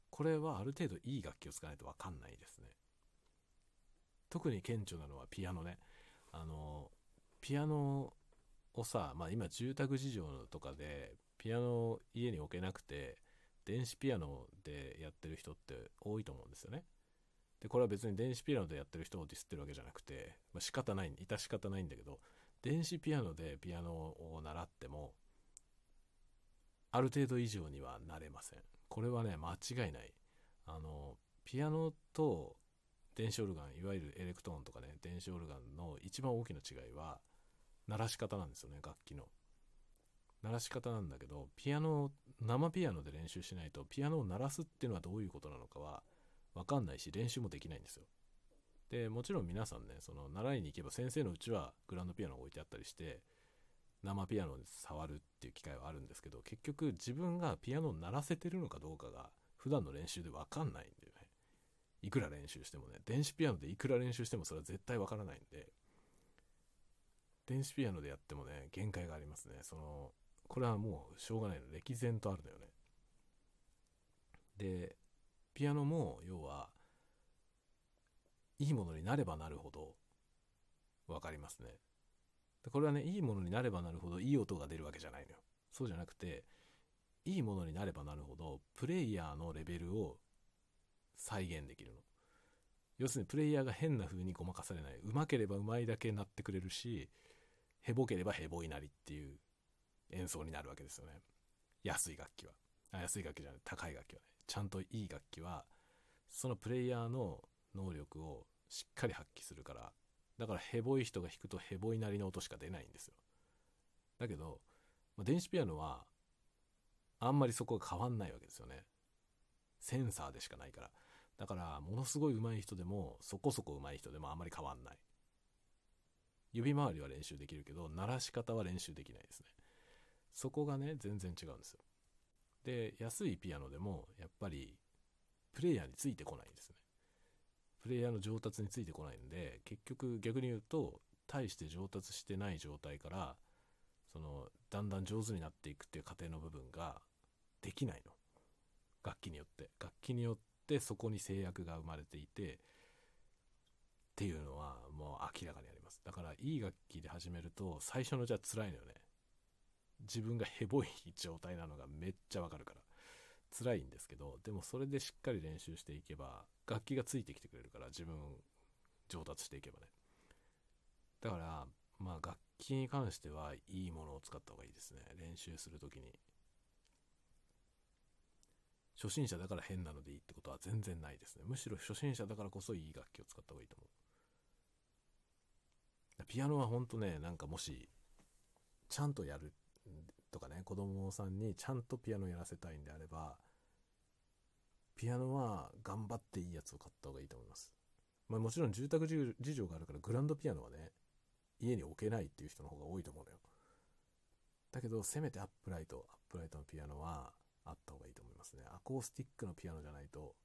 これはある程度いい楽器を使わないとわかんないですね。特に顕著なのはピアノね。あの、ピアノをさ、まあ今住宅事情とかでピアノを家に置けなくて、電子ピアノでやってる人って多いと思うんですよね。で、これは別に電子ピアノでやってる人をディスってるわけじゃなくて、まあ、仕方ない、致し方ないんだけど、電子ピアノでピアノを習っても、ある程度以上にはなれません。これはね、間違いない。あの、ピアノと電子オルガン、いわゆるエレクトーンとかね、電子オルガンの一番大きな違いは、鳴らし方なんですよね、楽器の。鳴らし方なんだけど、ピアノ、生ピアノで練習しないと、ピアノを鳴らすっていうのはどういうことなのかは、わかんないし、練習もできないんですよ。で、もちろん皆さんね、その習いに行けば先生のうちはグランドピアノが置いてあったりして、生ピアノで触るっていう機会はあるんですけど、結局自分がピアノを鳴らせてるのかどうかが普段の練習でわかんないんだよ。いくら練習してもね、電子ピアノでいくら練習してもそれは絶対わからないんで、電子ピアノでやってもね、限界がありますね。その、これはもうしょうがないの。歴然とあるのよね。で、ピアノも要はいいものになればなるほど分かりますねでこれはねいいものになればなるほどいい音が出るわけじゃないのよそうじゃなくていいものになればなるほどプレイヤーのレベルを再現できるの。要するにプレイヤーが変な風にごまかされない。うまければうまいだけなってくれるしへぼければへぼいなりっていう演奏になるわけですよね。安い楽器は。あ安い楽器じゃない。高い楽器はね。ちゃんといい楽器はそのプレイヤーの能力をしっかり発揮するからだからヘボい人が弾くとヘボいなりの音しか出ないんですよ。だけど、まあ、電子ピアノはあんまりそこが変わんないわけですよね。センサーでしかないから。だからものすごい上手い人でもそこそこ上手い人でもあんまり変わんない。指回りは練習できるけど鳴らし方は練習できないですね。そこがね全然違うんですよ。で安いピアノでもやっぱりプレイヤーについてこないんですね。プレイヤーの上達についてこないんで結局逆に言うと大して上達してない状態からそのだんだん上手になっていくっていう過程の部分ができないの。楽器によって。楽器によってそこに制約が生まれていてっていうのはもう明らかにあります。だからいい楽器で始めると最初のじゃあ辛いのよね。自分がヘボい状態なのがめっちゃわかるから。辛いんですけどでもそれでしっかり練習していけば楽器がついてきてくれるから自分上達していけばね。だからまあ楽器に関してはいいものを使った方がいいですね。練習する時に。初心者だから変なのでいいってことは全然ないですねむしろ初心者だからこそいい楽器を使った方がいいと思うピアノはほんとねなんかもしちゃんとやるとかね子供さんにちゃんとピアノやらせたいんであればピアノは頑張っていいやつを買った方がいいと思います。まあもちろん住宅事情があるからグランドピアノはね、家に置けないっていう人の方が多いと思うのよ。だけど、せめてアップライト、アップライトのピアノはあった方がいいと思いますね。アコースティックのピアノじゃないと、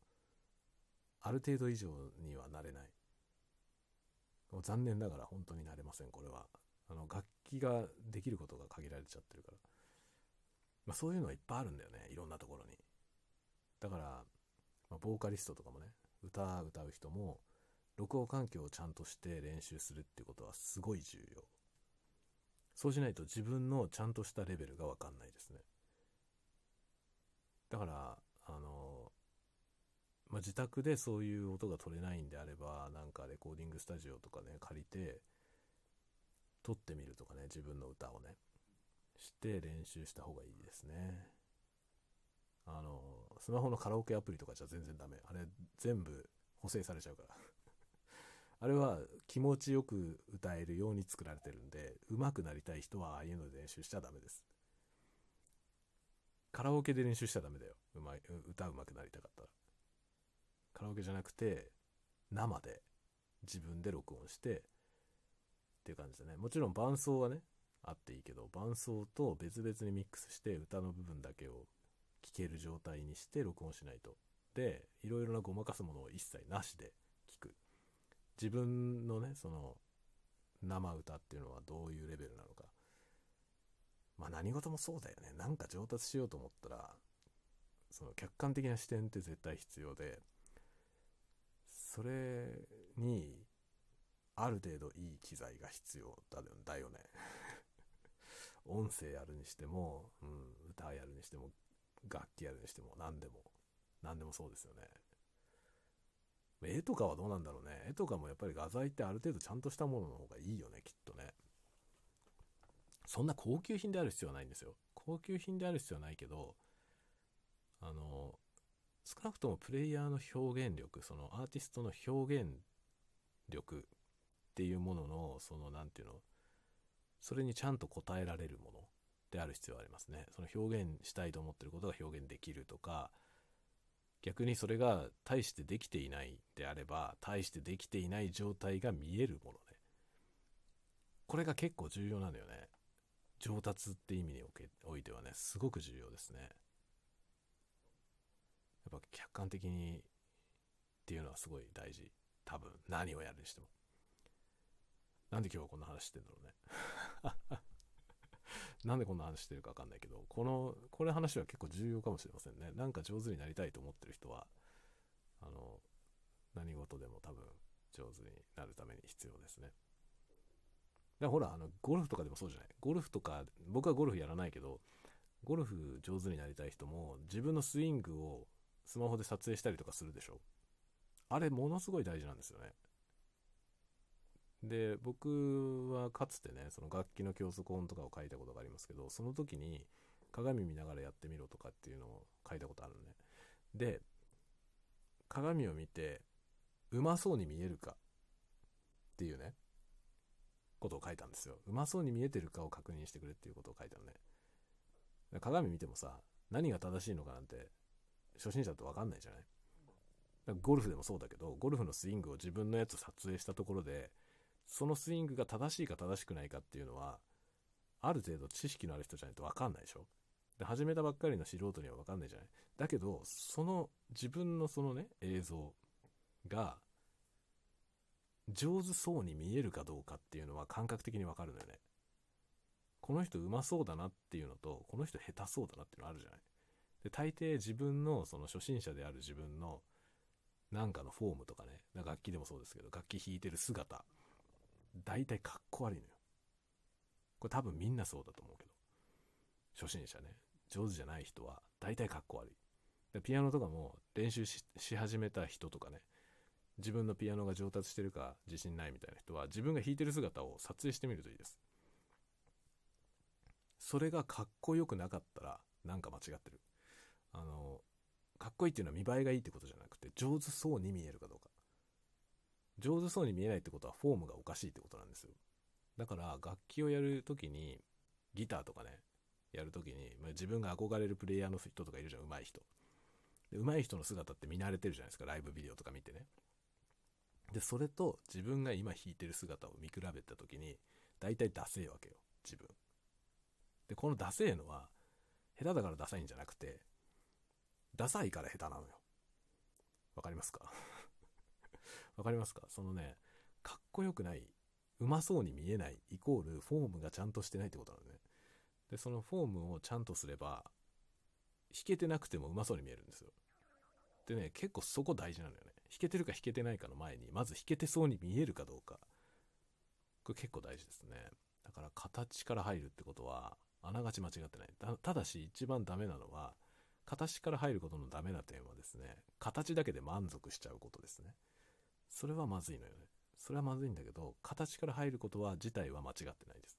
ある程度以上にはなれない。残念ながら本当になれません、これは。あの、楽器ができることが限られちゃってるから。まあそういうのはいっぱいあるんだよね、いろんなところに。だから、まあ、ボーカリストとかもね、歌歌う人も、録音環境をちゃんとして練習するってことはすごい重要。そうしないと自分のちゃんとしたレベルがわかんないですね。だから、あの、まあ、自宅でそういう音が取れないんであれば、なんかレコーディングスタジオとかね、借りて、撮ってみるとかね、自分の歌をね、して練習した方がいいですね。あの、スマホのカラオケアプリとかじゃ全然ダメ。あれ全部補正されちゃうから あれは気持ちよく歌えるように作られてるんで、上手くなりたい人はああいうので練習しちゃダメです。カラオケで練習しちゃダメだよ。うまい、歌うまくなりたかったら。カラオケじゃなくて、生で自分で録音してっていう感じでね。もちろん伴奏はね、あっていいけど、伴奏と別々にミックスして歌の部分だけを聞ける状態にして録音しないと。で、いろいろなごまかすものを一切なしで聞く。自分のね、その、生歌っていうのはどういうレベルなのか。まあ何事もそうだよね。なんか上達しようと思ったら、その客観的な視点って絶対必要で、それに、ある程度いい機材が必要だよね。音声やるにしても、うん、歌やるにしても、楽器やるにしても何でも何でもそうですよね絵とかはどうなんだろうね絵とかもやっぱり画材ってある程度ちゃんとしたものの方がいいよねきっとねそんな高級品である必要はないんですよ高級品である必要はないけどあの少なくともプレイヤーの表現力そのアーティストの表現力っていうもののその何て言うのそれにちゃんと応えられるものである必要はありますね。その表現したいと思ってることが表現できるとか、逆にそれが大してできていないであれば、大してできていない状態が見えるものね。これが結構重要なのよね。上達って意味におけおいてはね、すごく重要ですね。やっぱ客観的にっていうのはすごい大事。多分、何をやるにしても。なんで今日はこんな話してんだろうね。なんでこんな話してるかわかんないけど、この、これ話は結構重要かもしれませんね。なんか上手になりたいと思ってる人は、あの、何事でも多分上手になるために必要ですね。だからほら、あの、ゴルフとかでもそうじゃない？ゴルフとか、僕はゴルフやらないけど、ゴルフ上手になりたい人も自分のスイングをスマホで撮影したりとかするでしょ？あれものすごい大事なんですよね。で、僕はかつてね、その楽器の教則音とかを書いたことがありますけど、その時に鏡見ながらやってみろとかっていうのを書いたことあるのね。で、鏡を見て、うまそうに見えるかっていうね、ことを書いたんですよ。うまそうに見えてるかを確認してくれっていうことを書いたのね。鏡見てもさ、何が正しいのかなんて、初心者だとわかんないじゃない？ゴルフでもそうだけど、ゴルフのスイングを自分のやつ撮影したところで、そのスイングが正しいか正しくないかっていうのは、ある程度知識のある人じゃないとわかんないでしょ？で、始めたばっかりの素人にはわかんないじゃない？だけど、その自分のそのね、映像が、上手そうに見えるかどうかっていうのは感覚的にわかるのよね。この人うまそうだなっていうのと、この人下手そうだなっていうのあるじゃないで、大抵自分のその初心者である自分のなんかのフォームとかね、楽器でもそうですけど、楽器弾いてる姿、大体かっこ悪いのよ。これ多分みんなそうだと思うけど。初心者ね、上手じゃない人は大体かっこ悪い。でピアノとかも練習し始めた人とかね、自分のピアノが上達してるか自信ないみたいな人は自分が弾いてる姿を撮影してみるといいです。それがかっこよくなかったらなんか間違ってる。あの、かっこいいっていうのは見栄えがいいってことじゃなくて上手そうに見えるかどうか。上手そうに見えないってことはフォームがおかしいってことなんですよ。だから楽器をやるときにギターとかね、やるときに、まあ、自分が憧れるプレイヤーの人とかいるじゃん、上手い人。で上手い人の姿って見慣れてるじゃないですか、ライブビデオとか見てね。で、それと自分が今弾いてる姿を見比べたときに、大体ダセえわけよ、自分。で、このダセえのは、下手だからダサいんじゃなくて、ダサいから下手なのよ。わかりますか？わかりますか？そのね、かっこよくない、うまそうに見えないイコールフォームがちゃんとしてないってことなのね。で、そのフォームをちゃんとすれば、弾けてなくてもうまそうに見えるんですよ。でね、結構そこ大事なのよね。弾けてるか弾けてないかの前に、まず弾けてそうに見えるかどうか。これ結構大事ですね。だから形から入るってことは、あながち間違ってない。ただし一番ダメなのは、形から入ることのダメな点はですね、形だけで満足しちゃうことですね。それはまずいのよね。それはまずいんだけど、形から入ることは自体は間違ってないです。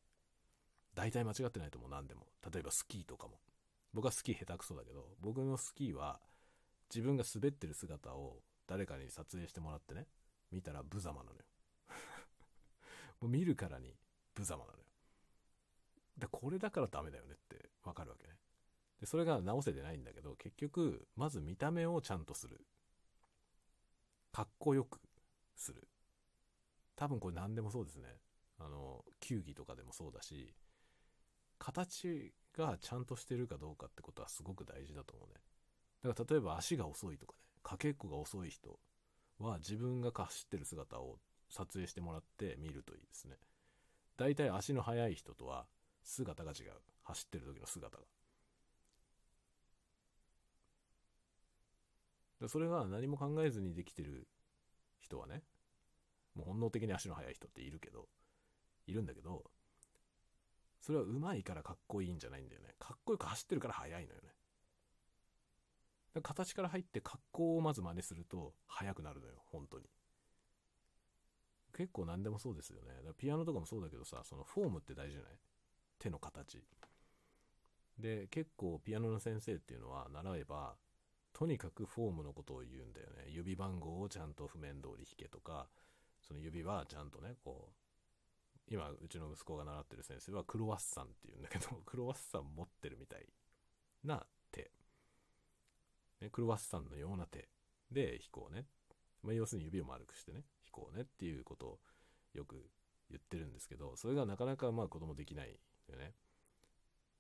大体間違ってないと思う、何でも。例えばスキーとかも。僕はスキー下手くそだけど、僕のスキーは自分が滑ってる姿を誰かに撮影してもらってね、見たら無様なのよ。もう見るからに無様なのよ。で、これだからダメだよねってわかるわけね。で、それが直せてないんだけど、結局、まず見た目をちゃんとする。かっこよくする。多分これ何でもそうですね。あの、球技とかでもそうだし、形がちゃんとしてるかどうかってことはすごく大事だと思うね。だから例えば足が遅いとかね、かけっこが遅い人は自分が走ってる姿を撮影してもらって見るといいですね。大体足の速い人とは姿が違う。走ってる時の姿が。それが何も考えずにできてる人はね、もう本能的に足の速い人っているけど、いるんだけど、それは上手いからかっこいいんじゃないんだよね。かっこよく走ってるから速いのよね。形から入って格好をまず真似すると速くなるのよ、本当に。結構何でもそうですよね。だからピアノとかもそうだけどさ、そのフォームって大事じゃない？手の形。で、結構ピアノの先生っていうのは習えば、とにかくフォームのことを言うんだよね。指番号をちゃんと譜面通り弾けとか、その指はちゃんとね、こう、今、うちの息子が習ってる先生はクロワッサンって言うんだけど、クロワッサン持ってるみたいな。ね、クロワッサンのような手で弾こうね。まあ、要するに指を丸くしてね、弾こうねっていうことをよく言ってるんですけど、それがなかなかまあ子供できないよね。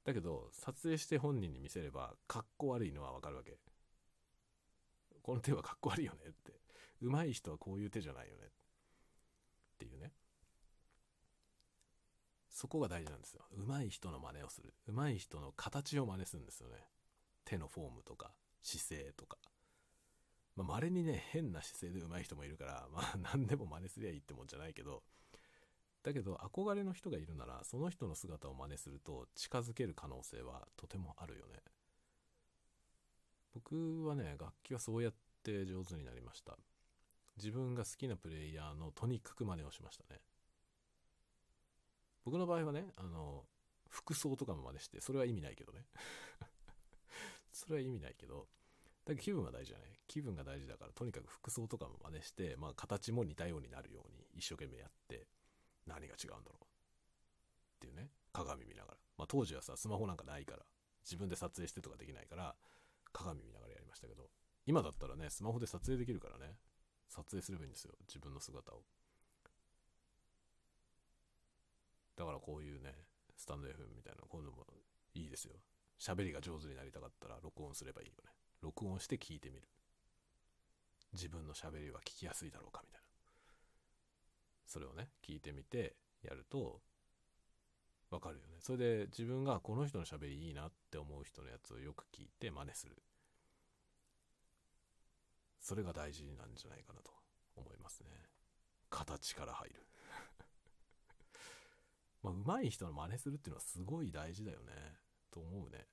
だけど、撮影して本人に見せれば、かっこ悪いのはわかるわけ。この手はかっこ悪いよねって。上手い人はこういう手じゃないよね。っていうね。そこが大事なんですよ。上手い人の真似をする。上手い人の形を真似するんですよね。手のフォームとか、姿勢とか。まあ、稀にね、変な姿勢で上手い人もいるから、まあ、何でも真似すりゃいいってもんじゃないけど、だけど、憧れの人がいるなら、その人の姿を真似すると、近づける可能性はとてもあるよね。僕はね、楽器はそうやって上手になりました。自分が好きなプレイヤーのとにかく真似をしましたね。僕の場合はね、あの、服装とかも真似して、それは意味ないけどね。それは意味ないけど、だけど気分が大事じゃない気分が大事だから、とにかく服装とかも真似して、まあ形も似たようになるように一生懸命やって、何が違うんだろうっていうね、鏡見ながら。まあ当時はさ、スマホなんかないから、自分で撮影してとかできないから、鏡見ながらやりましたけど、今だったらね、スマホで撮影できるからね、撮影すればいいんですよ、自分の姿を。だからこういうね、スタンド FM みたいな、こういうのもいいですよ。喋りが上手になりたかったら録音すればいいよね。録音して聞いてみる。自分の喋りは聞きやすいだろうかみたいな。それをね、聞いてみてやると、わかるよね。それで自分がこの人の喋りいいなって思う人のやつをよく聞いて真似する。それが大事なんじゃないかなと思いますね。形から入る。まあ、上手い人の真似するっていうのはすごい大事だよね。と思うね。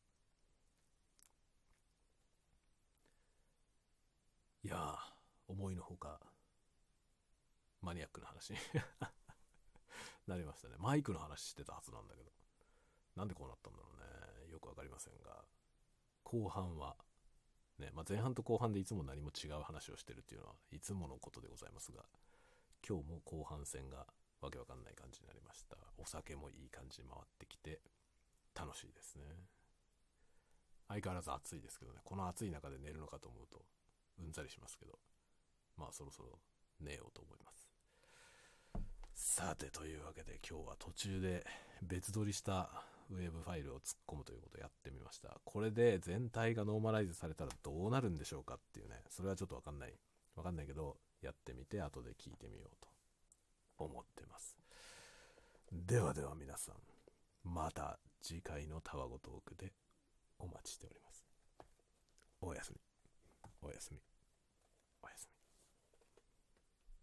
いやー、思いのほか、マニアックな話に なりましたね。マイクの話してたはずなんだけど。なんでこうなったんだろうね。よくわかりませんが。後半は、ね、まあ、前半と後半でいつも何も違う話をしてるっていうのはいつものことでございますが、今日も後半戦がわけわかんない感じになりました。お酒もいい感じに回ってきて、楽しいですね。相変わらず暑いですけどね、この暑い中で寝るのかと思うと、うんざりしますけど、まあそろそろ寝ようと思います。さて、というわけで今日は途中で別撮りしたウェブファイルを突っ込むということをやってみました。これで全体がノーマライズされたらどうなるんでしょうかっていうね、それはちょっとわかんない。わかんないけど、やってみて後で聞いてみようと思ってます。ではでは皆さん、また次回のタワゴトークでお待ちしております。おやすみ。おやすみ。